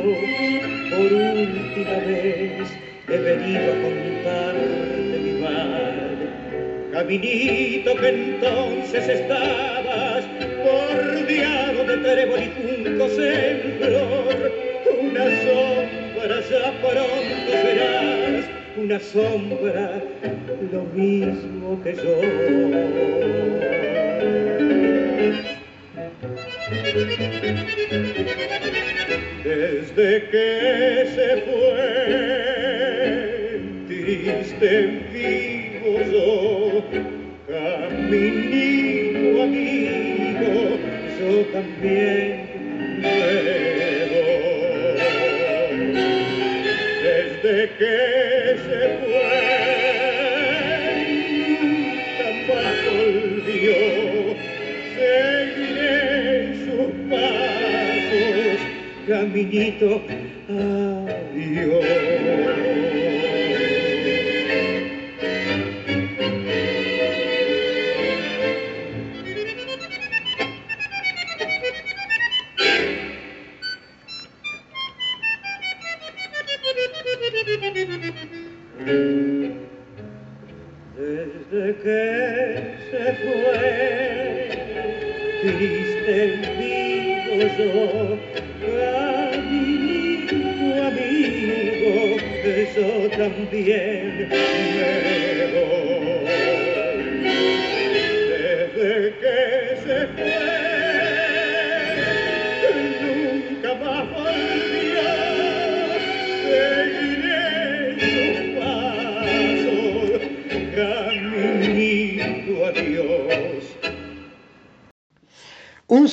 por última vez, he venido a contarte mi mar. Caminito que entonces estabas, bordeado de trébol y juncos en flor, una sombra ya pronto serás, una sombra lo mismo que yo. Desde que se fue, triste en vivo yo, caminito amigo, yo también luego. Desde que amiguito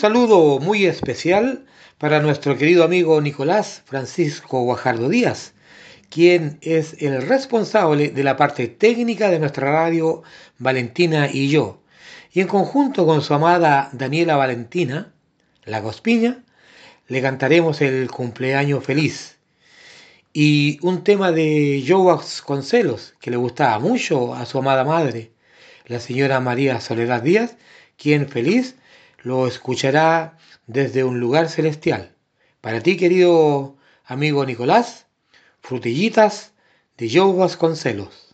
saludo muy especial para nuestro querido amigo Nicolás Francisco Guajardo Díaz, quien es el responsable de la parte técnica de nuestra radio Valentina y yo. Y en conjunto con su amada Daniela Valentina, la Gospiña, le cantaremos el cumpleaños feliz. Y un tema de Joe Vasconcelos, que le gustaba mucho a su amada madre, la señora María Soledad Díaz, quien feliz lo escuchará desde un lugar celestial. Para ti, querido amigo Nicolás, frutillitas de Joe Vasconcelos.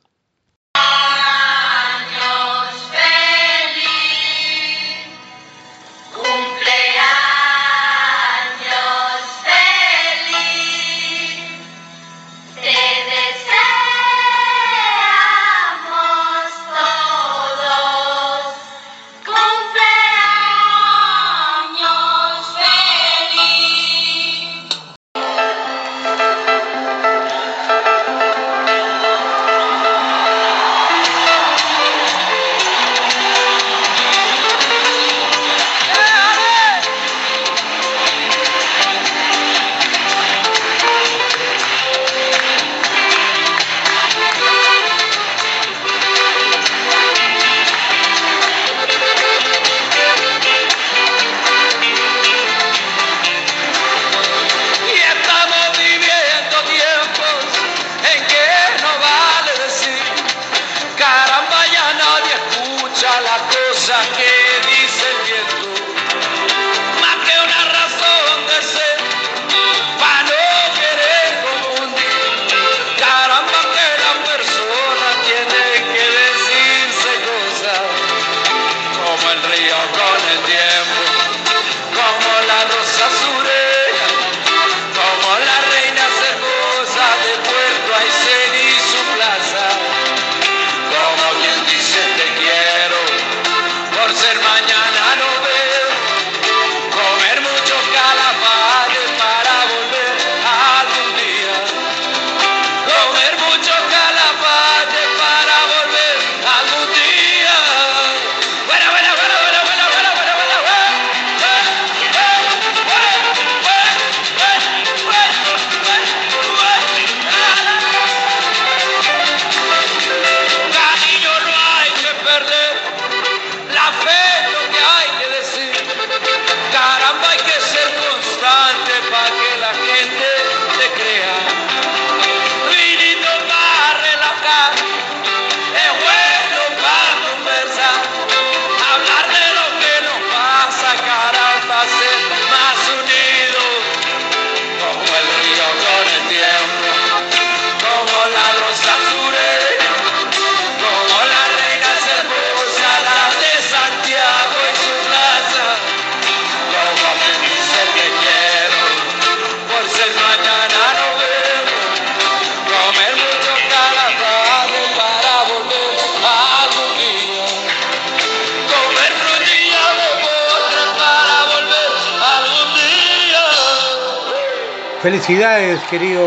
Felicidades, querido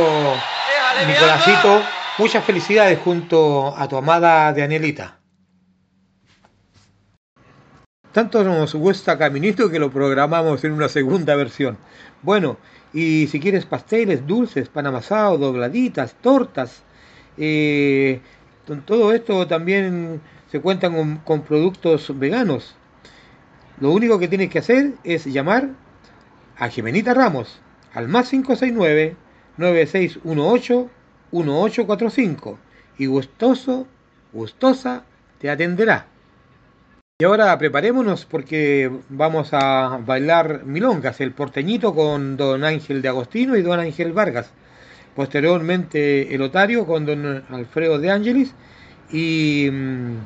Nicolásito. Muchas felicidades junto a tu amada Danielita. Tanto nos gusta Caminito que lo programamos en una segunda versión. Bueno, y si quieres pasteles, dulces, pan amasado, dobladitas, tortas, eh, con todo esto también se cuentan con, con productos veganos. Lo único que tienes que hacer es llamar a Jimenita Ramos al más 569-9618-1845 y gustoso, gustosa te atenderá. Y ahora preparémonos porque vamos a bailar milongas, el porteñito con don Ángel de Agostino y don Ángel Vargas. Posteriormente el otario con don Alfredo de Ángelis y mm,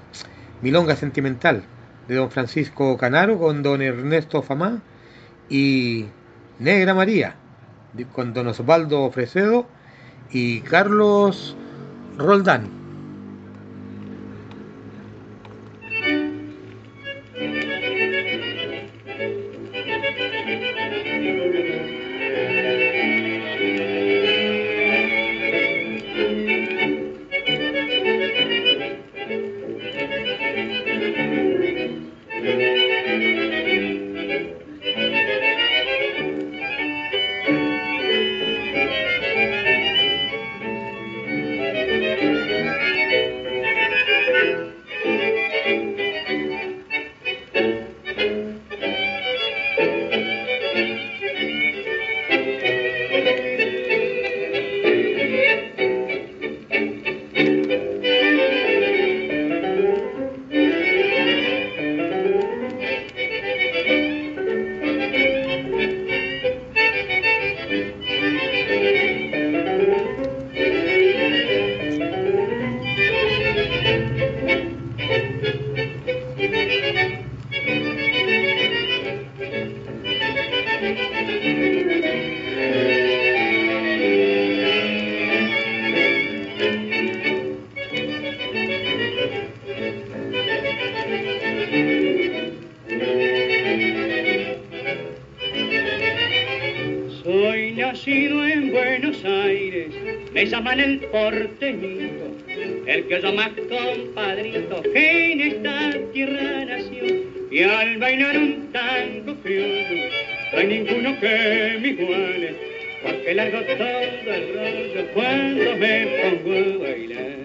milonga sentimental de don Francisco Canaro con don Ernesto Famá y Negra María con don Osvaldo Fresedo y Carlos Roldán. Soy nacido en Buenos Aires, me llaman el porteñito, el que yo más compadrito, que en esta tierra nació, y al bailar un que mi Juanes, porque largo todo el rollo cuando me pongo a bailar.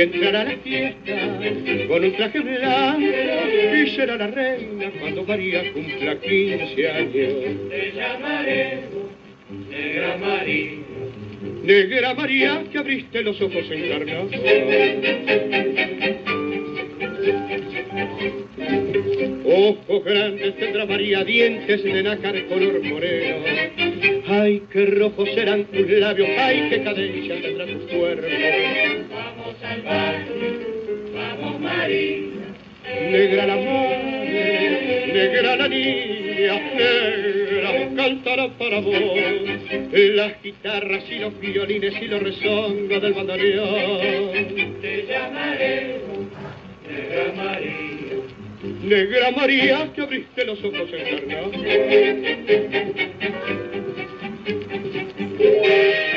Y entrará a la fiesta con un traje blanco y será la reina cuando María cumpla 15 años. Te llamaremos Negra María. Negra María que abriste los ojos encarnados. Ojos grandes tendrá María, dientes de nácar color moreno. Ay, qué rojos serán tus labios, ay, qué cadencia tendrá tu cuerpo. Vamos María. Negra la madre, negra la niña, negra cantará para vos las guitarras y los violines y los rezongos del bandoneón. Te llamaremos Negra María. Negra María, que abriste los ojos encarnados. Bruna,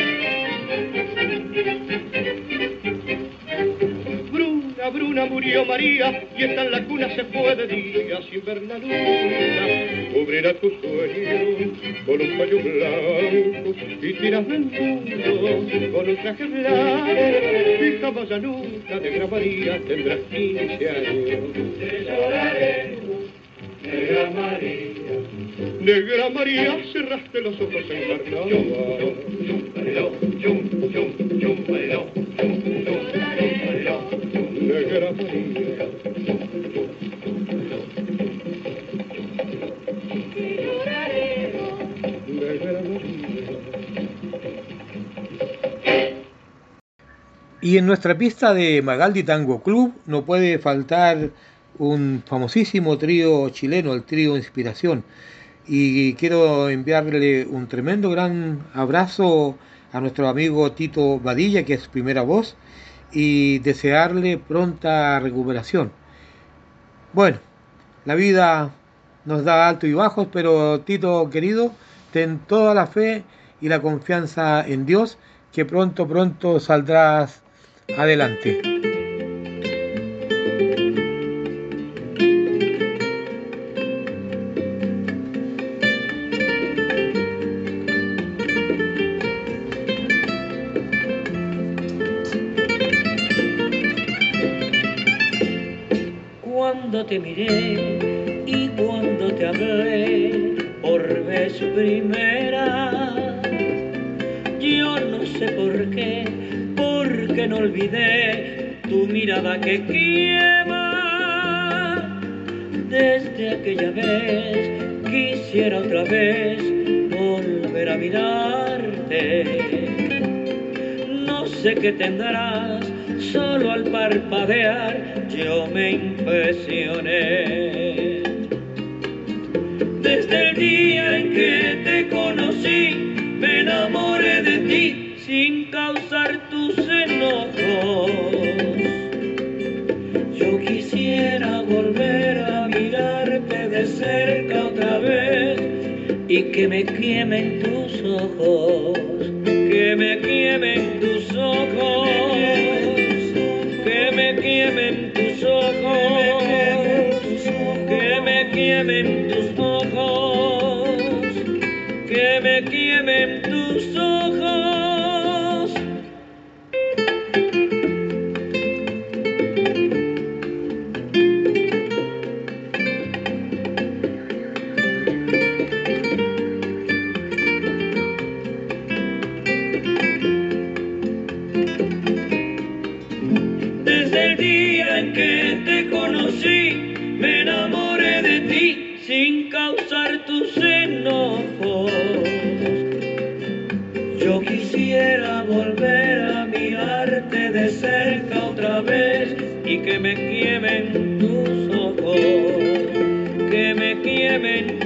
Bruna murió María y está en la cuna se fue de día sin ver la luna. Cubrirá tu sueño con un paño blanco y tiras del mundo con un traje blanco y jamás ya nunca Negra María tendrás 15 años. Te lloraremos Negra María. Negra María, cerraste los ojos. Negra María. Y en nuestra pista de Magaldi Tango Club no puede faltar un famosísimo trío chileno, el trío Inspiración. Y quiero enviarle un tremendo gran abrazo a nuestro amigo Tito Badilla, que es primera voz, y desearle pronta recuperación. Bueno, la vida nos da altos y bajos, pero Tito querido, ten toda la fe y la confianza en Dios, que pronto, pronto saldrás adelante. que quema. Desde aquella vez quisiera otra vez volver a mirarte. No sé qué tendrás, solo al parpadear yo me impresioné. sin causar tus enojos. Yo quisiera volver a mirarte de cerca otra vez y que me quiemen tus ojos, que me quiemen tus ojos.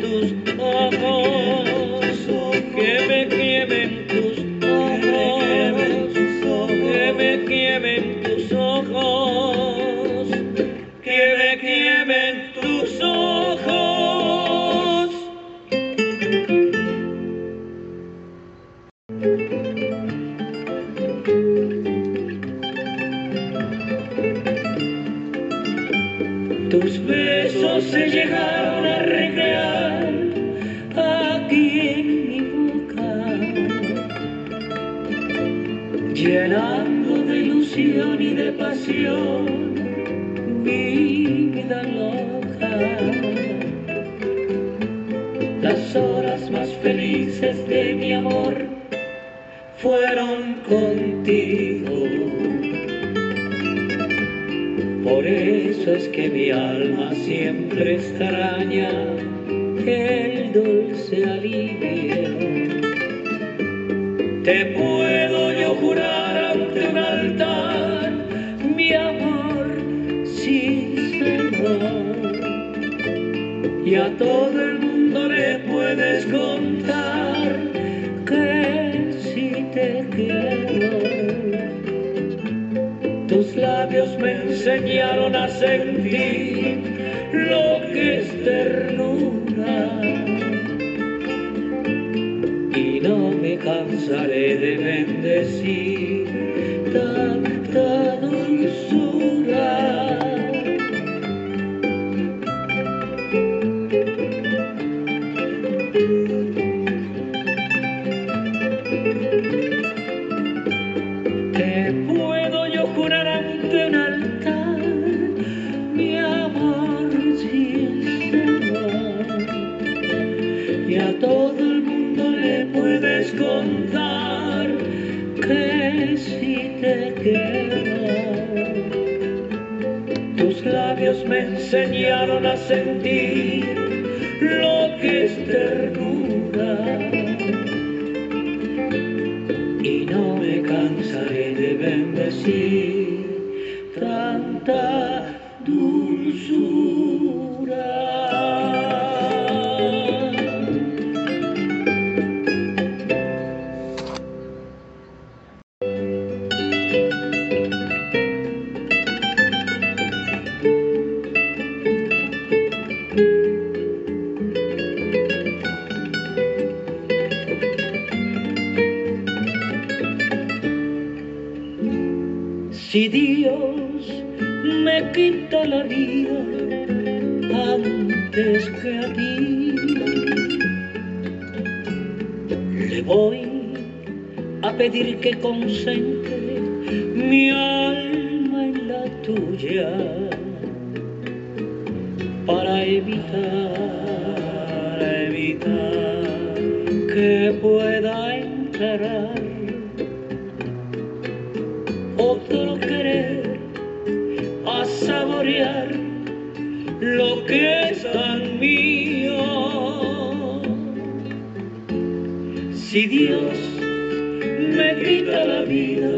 Quita la vida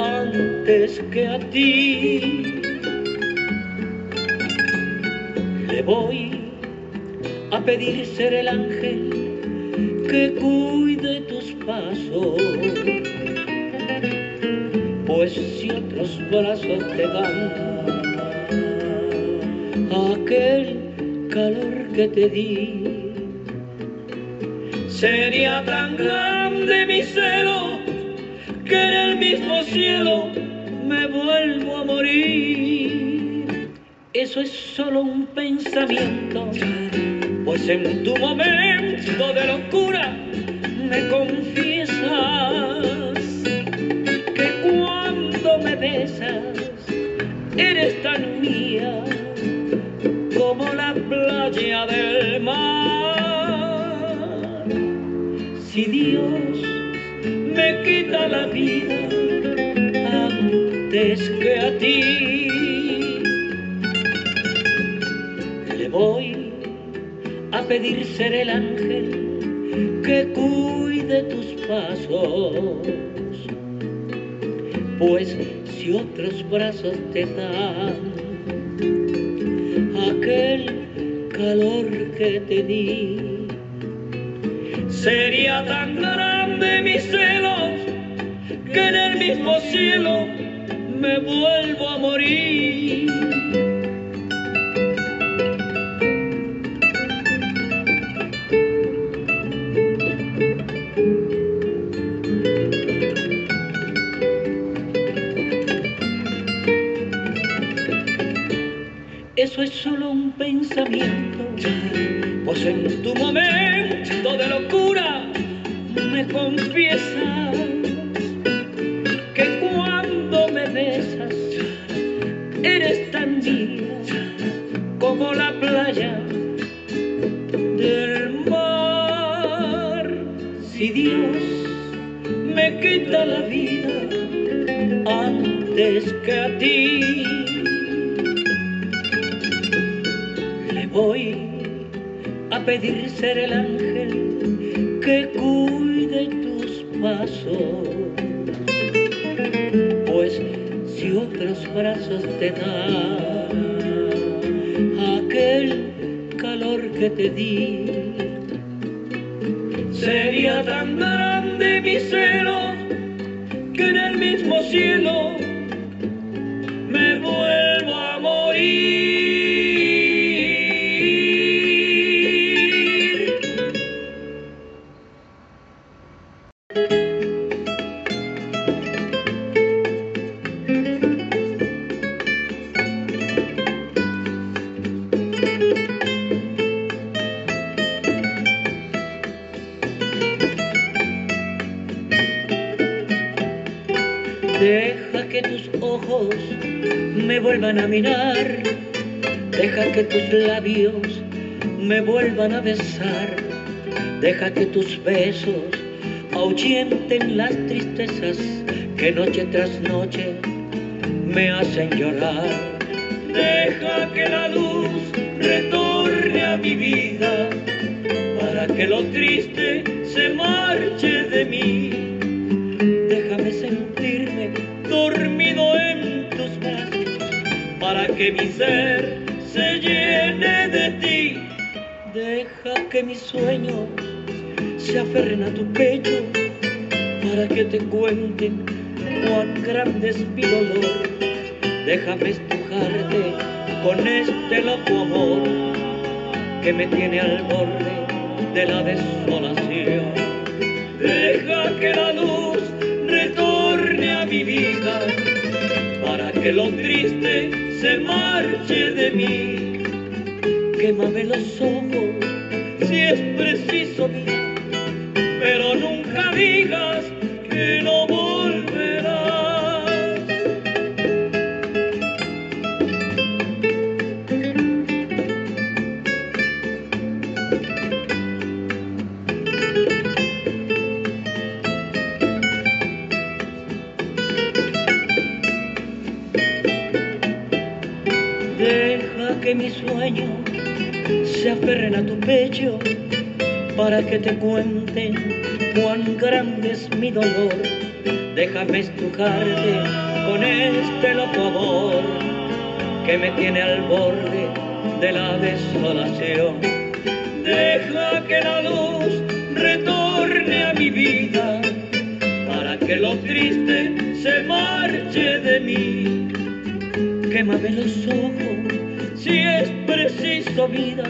antes que a ti, le voy a pedir ser el ángel que cuide tus pasos. Pues si otros brazos te dan aquel calor que te di, sería tan grande mi celo que en el mismo cielo me vuelvo a morir. Eso es solo un pensamiento, pues en tu momento de locura me confiesas pedir ser el ángel que cuide tus pasos. Pues si otros brazos te dan noche tras noche me hacen llorar. Deja que la luz retorne a mi vida para que lo triste se marche de mí. Déjame sentirme dormido en tus brazos para que mi ser se llene de ti. Deja que mis sueños se aferren a tu pecho para que te cuenten cuán grande es mi dolor. Déjame estrujarte con este loco amor que me tiene al borde de la desolación. Deja que la luz retorne a mi vida para que lo triste se marche de mí. Quémame los ojos si es preciso, pero nunca digas pecho para que te cuenten cuán grande es mi dolor. Déjame estrujarte con este loco amor que me tiene al borde de la desolación. Deja que la luz retorne a mi vida para que lo triste se marche de mí. Quémame los ojos si es preciso vida,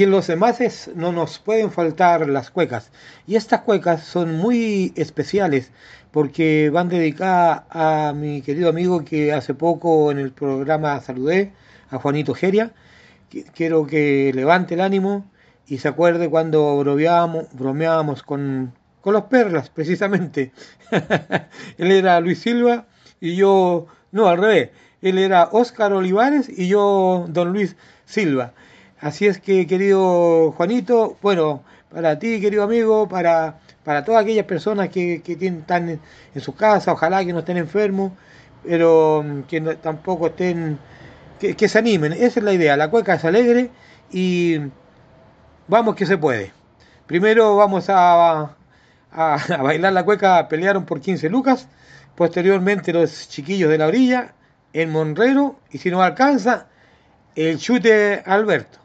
Y en los demás no nos pueden faltar las cuecas. Y estas cuecas son muy especiales porque van dedicadas a mi querido amigo que hace poco en el programa saludé, a Juanito Geria. Qu- Quiero que levante el ánimo y se acuerde cuando bromeábamos, bromeábamos con, con los perlas, precisamente. Él era Luis Silva y yo, no, al revés. Él era Óscar Olivares y yo, don Luis Silva. Así es que, querido Juanito, bueno, para ti, querido amigo, para, para todas aquellas personas que, que tienen, están en, en su casa, ojalá que no estén enfermos, pero mm, que tampoco estén, que, que se animen. Esa es la idea. La cueca es alegre y vamos que se puede. Primero vamos a, a, a bailar la cueca, pelearon por 15 lucas. Posteriormente los chiquillos de la orilla, el monrero, y si no alcanza, el chute Alberto.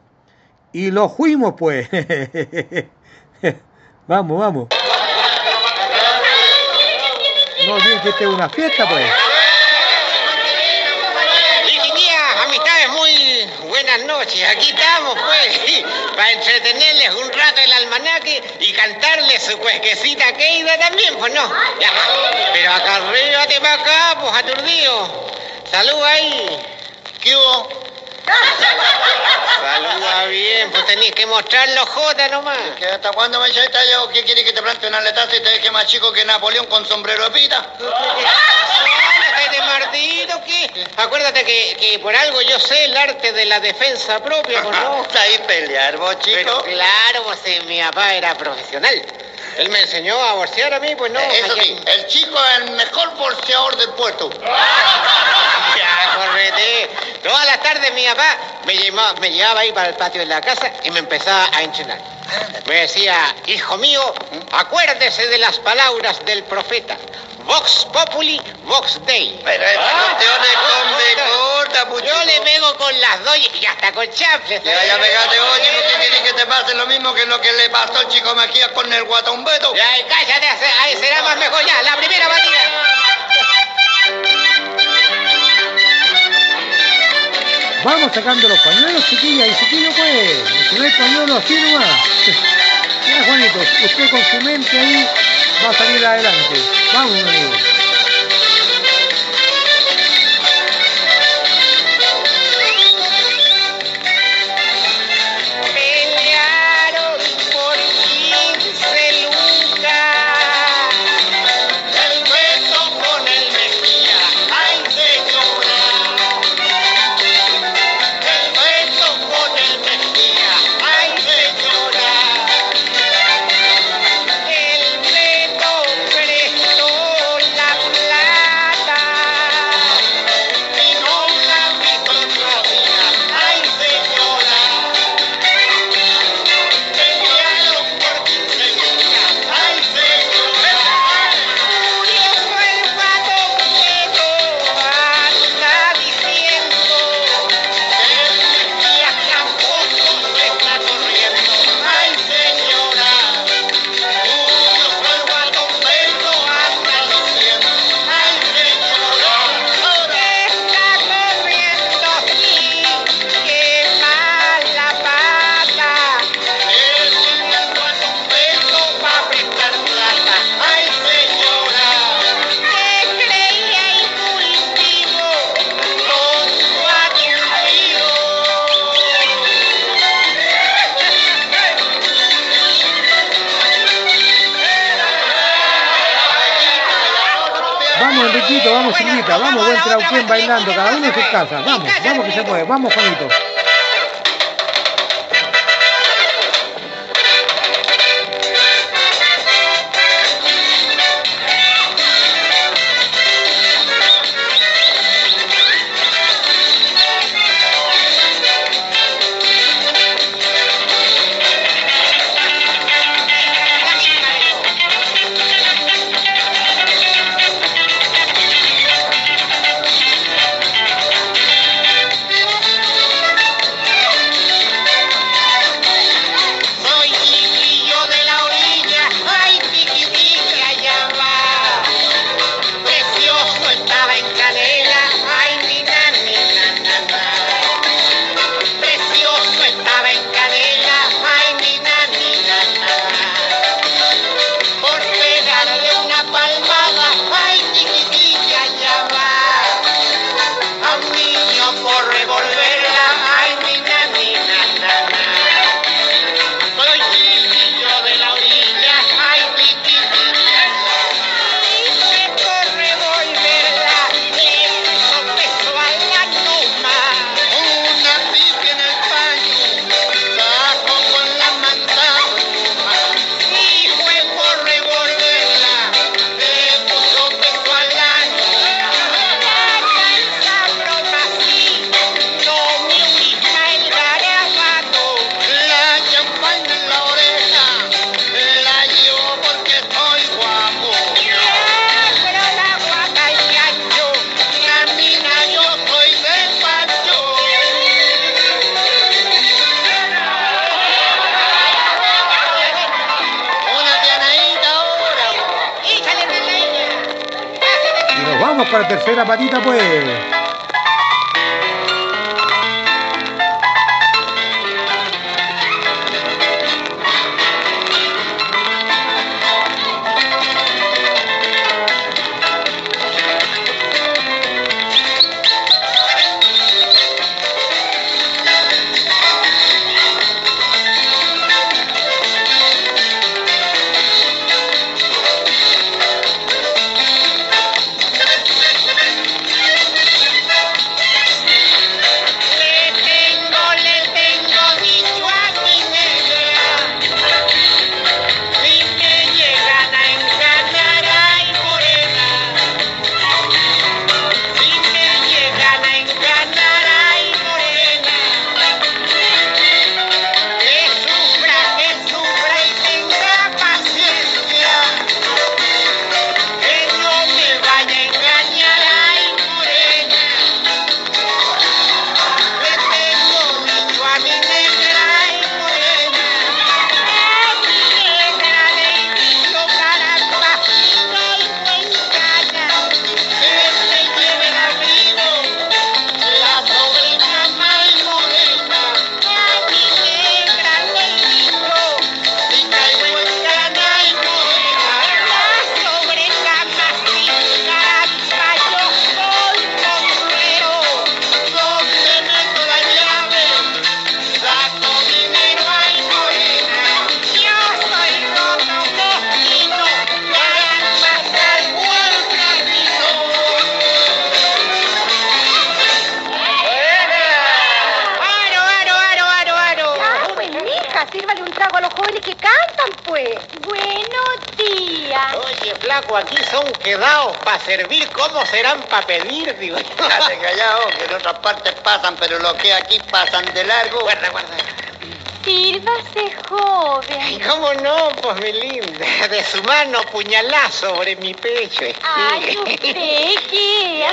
Y lo fuimos pues. vamos, vamos. No olviden que esta es una fiesta pues. Virginia, amistades, muy buenas noches. Aquí estamos, pues, para entretenerles un rato el almanaque y cantarles su cuesquecita queida también, pues no. Pero acá arriba te para acá, pues, aturdido. Salud ahí. ¿Qué hubo? Saluda bien, pues tenés que mostrar los J nomás. ¿Que ¿Hasta cuándo me esta yo? ¿Qué quiere que te plante una letaza y te deje más chico que Napoleón con sombrero de pita? ¿Estás de martito qué? Acuérdate que, que por algo yo sé el arte de la defensa propia, no. Ahí pelear, vos, chico. Pero claro, pues eh, mi papá era profesional. Él me enseñó a boxear a mí, pues no. Eso aquí- sí, el chico es el mejor bolseador del puerto. Ya, correte. Todas las tardes mi papá me llevaba, me llevaba ahí para el patio de la casa y me empezaba a entrenar. Me decía, hijo mío, acuérdese de las palabras del profeta. Vox populi, vox dei. Pero esta cuestión es Yo le pego con las dos y hasta con chafles. Le vaya a pegarte vos, chico, ¿qué quiere que te pase lo mismo que lo que le pasó al chico Mejía con el guatón Beto? Ya, cállate, ahí será más mejor ya, la primera batida. Vamos sacando los pañuelos, chiquillas y chiquillos, pues. El primer pañuelo así nomás. Ya, Juanito, usted con su mente ahí va a salir adelante. Vamos, amigo. Vamos, vamos que se puede. Vamos, Juanito. para tercera patita, pues. para pedir, digo. Callado, que en otras partes pasan, pero los que aquí pasan de largo. Guarda, guarda. Sírvase, joven. ¿Cómo no, pues mi linda? De su mano puñalazo sobre mi pecho. Ay, usted qué.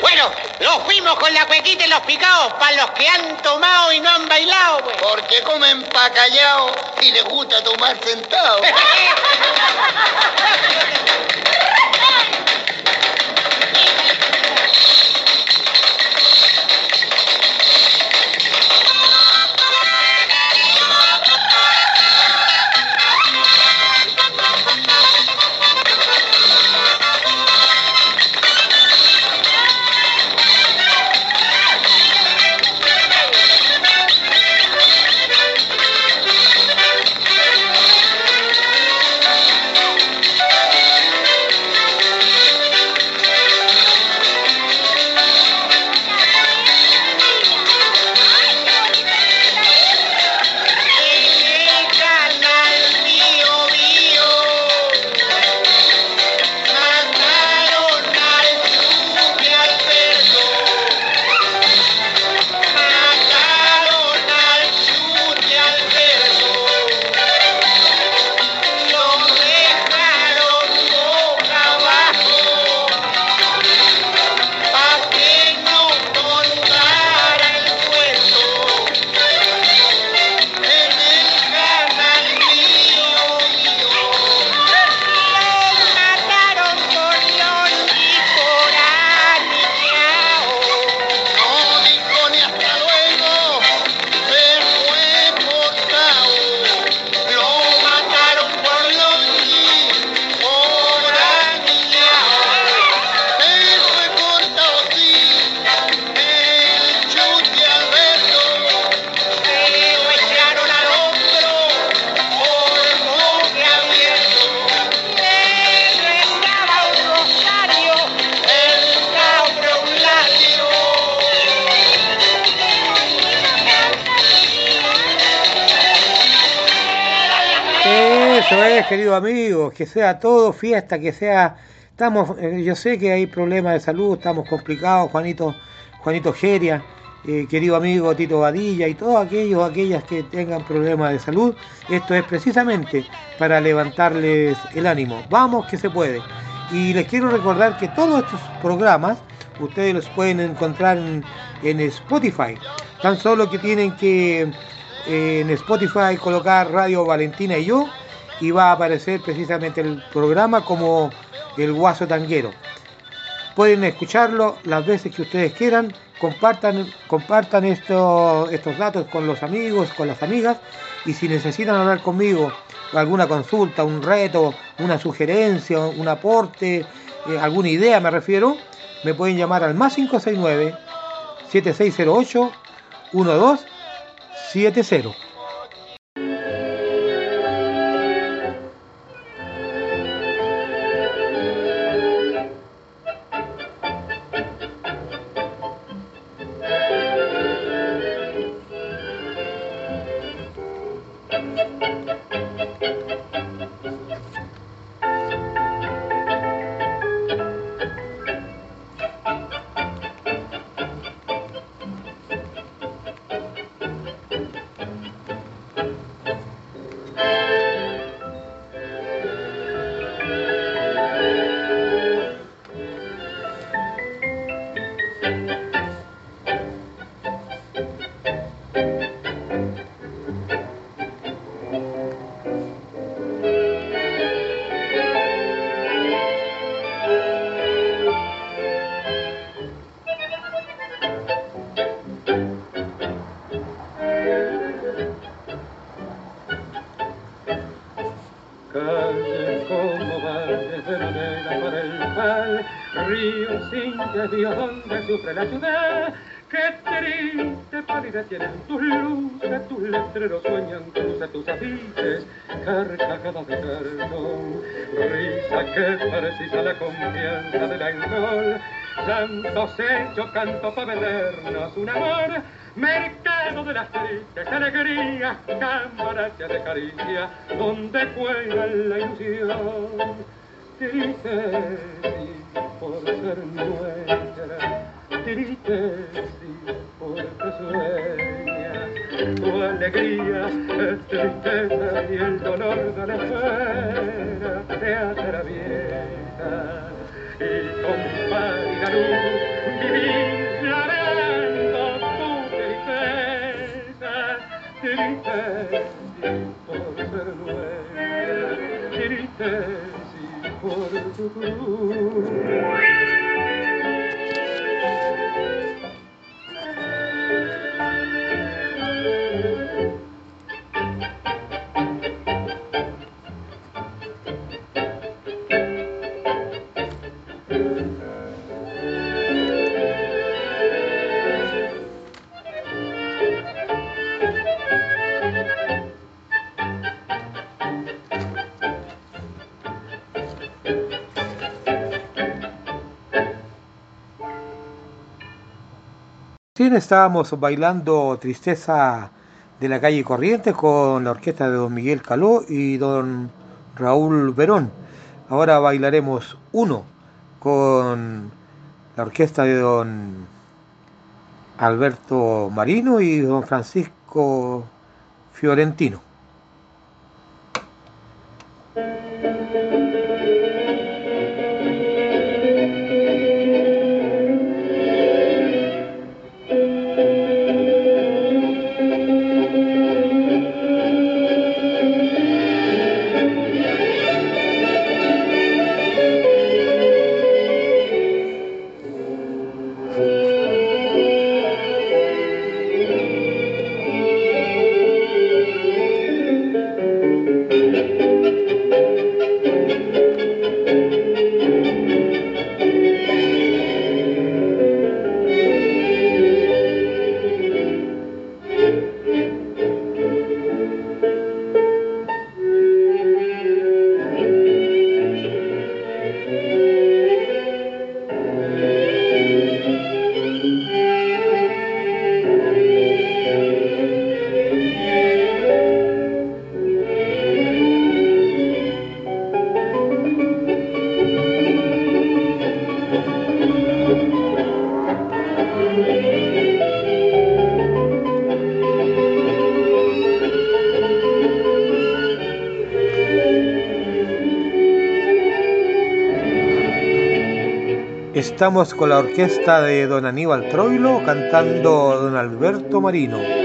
Bueno, los fuimos con la cuequita y los picados para los que han tomado y no han bailado. Pues. Porque comen pa' callao y les gusta tomar sentado. querido amigo, que sea todo fiesta, que sea... Estamos, eh, yo sé que hay problemas de salud, estamos complicados, Juanito, Juanito Geria, eh, querido amigo Tito Badilla y todos aquellos, aquellas que tengan problemas de salud. Esto es precisamente para levantarles el ánimo. Vamos que se puede. Y les quiero recordar que todos estos programas ustedes los pueden encontrar en, en Spotify. Tan solo que tienen que eh, en Spotify colocar Radio Valentina y yo y va a aparecer precisamente el programa como el Guaso Tanguero. Pueden escucharlo las veces que ustedes quieran, compartan, compartan esto- estos datos con los amigos, con las amigas y si necesitan hablar conmigo alguna consulta, un reto, una sugerencia, un aporte, eh, alguna idea me refiero, me pueden llamar al más 569 7608 1270. Precisa la confianza del alcohol, santos hechos, canto para vendernos un amor, mercado de las tristes alegrías, cambaracha de caricia, donde cuelga la ilusión. Triste sí, por ser nuestra, triste sí, porque sueñas, tu alegría es tristeza y el dolor de la espera te atraviesa. Y con pálida luz vivís llorando tu tristeza, triste sí, por ser nuestra, triste sí, por tu cruz. Estábamos bailando Tristeza de la calle Corrientes con la orquesta de don Miguel Caló y don Raúl Verón. Ahora bailaremos uno con la orquesta de don Alberto Marino y don Francisco Fiorentino. Estamos con la orquesta de don Aníbal Troilo cantando don Alberto Marino.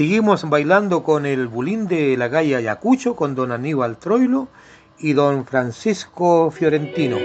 Seguimos bailando con el bulín de la calle Ayacucho, con don Aníbal Troilo y don Francisco Fiorentino.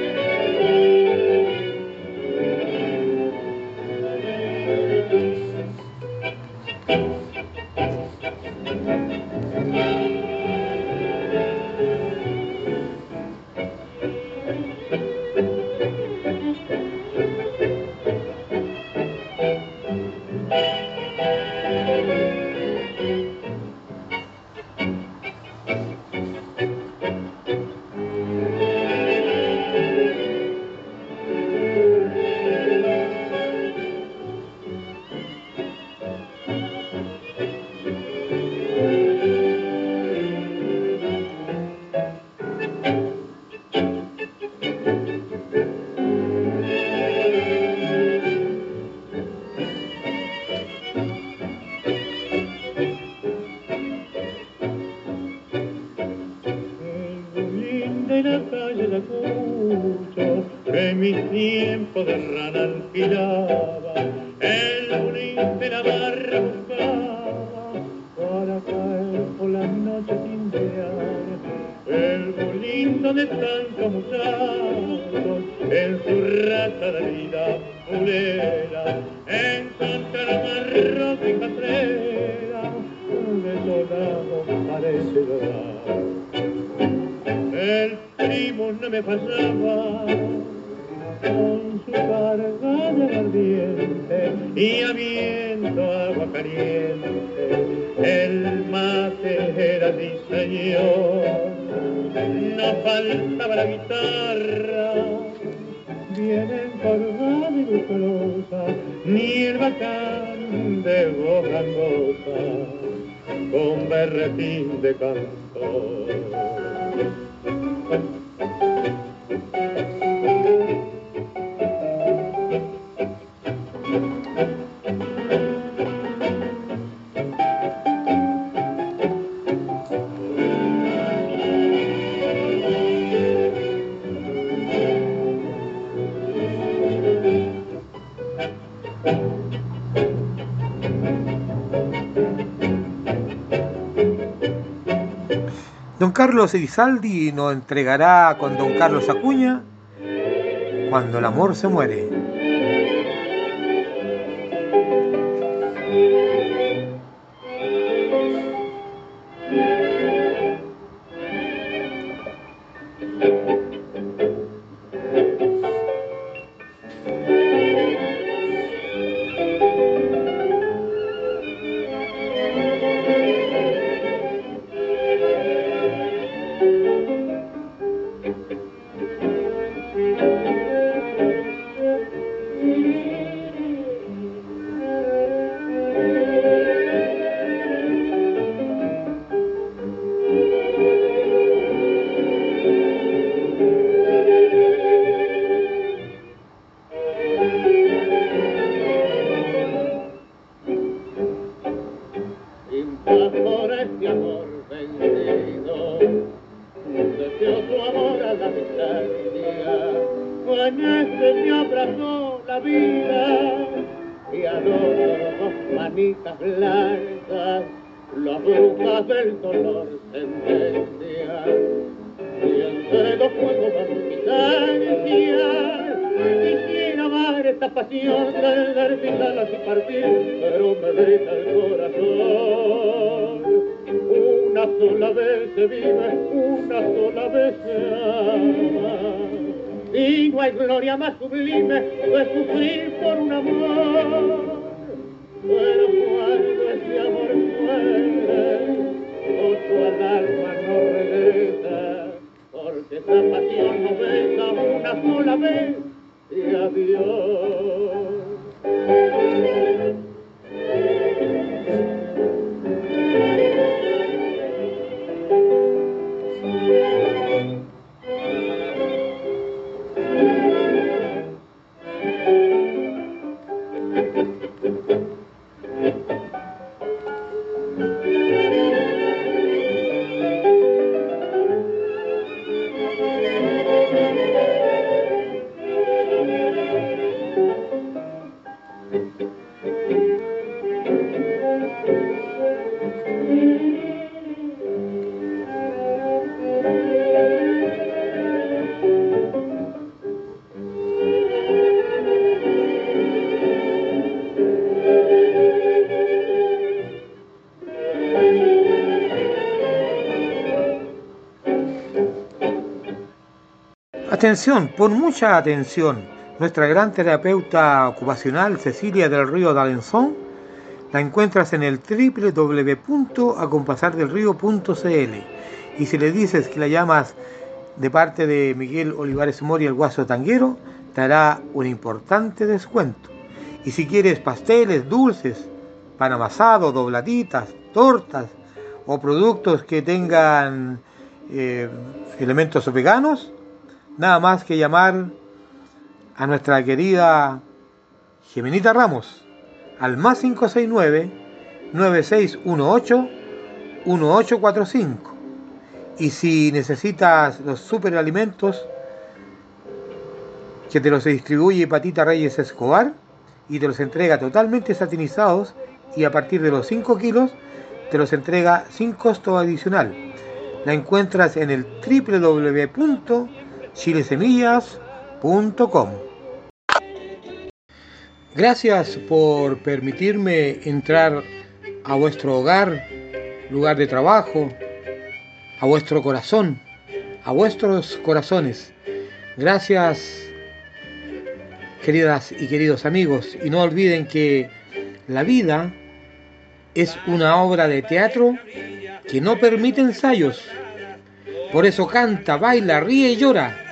Carlos Elizaldi nos entregará con don Carlos Acuña Cuando el amor se muere. Atención, pon mucha atención. Nuestra gran terapeuta ocupacional Cecilia del Río d'Alençon la encuentras en el www.acompasardelrío.cl y si le dices que la llamas de parte de Miguel Olivares Mori el Guaso Tanguero, te hará un importante descuento. Y si quieres pasteles, dulces, pan amasado, dobladitas, tortas o productos que tengan eh, elementos veganos, nada más que llamar a nuestra querida Gemenita Ramos al más 569 9618 1845. Y si necesitas los superalimentos que te los distribuye Patita Reyes Escobar y te los entrega totalmente satinizados y a partir de los 5 kilos te los entrega sin costo adicional. La encuentras en el www.chilesemillas.com. Gracias por permitirme entrar a vuestro hogar, lugar de trabajo, a vuestro corazón, a vuestros corazones. Gracias, queridas y queridos amigos. Y no olviden que la vida es una obra de teatro que no permite ensayos. Por eso canta, baila, ríe y llora.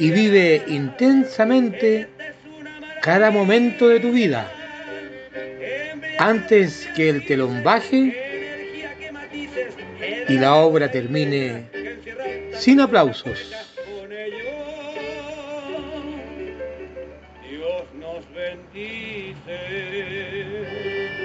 Y vive intensamente cada momento de tu vida. Antes que el telón baje y la obra termine sin aplausos.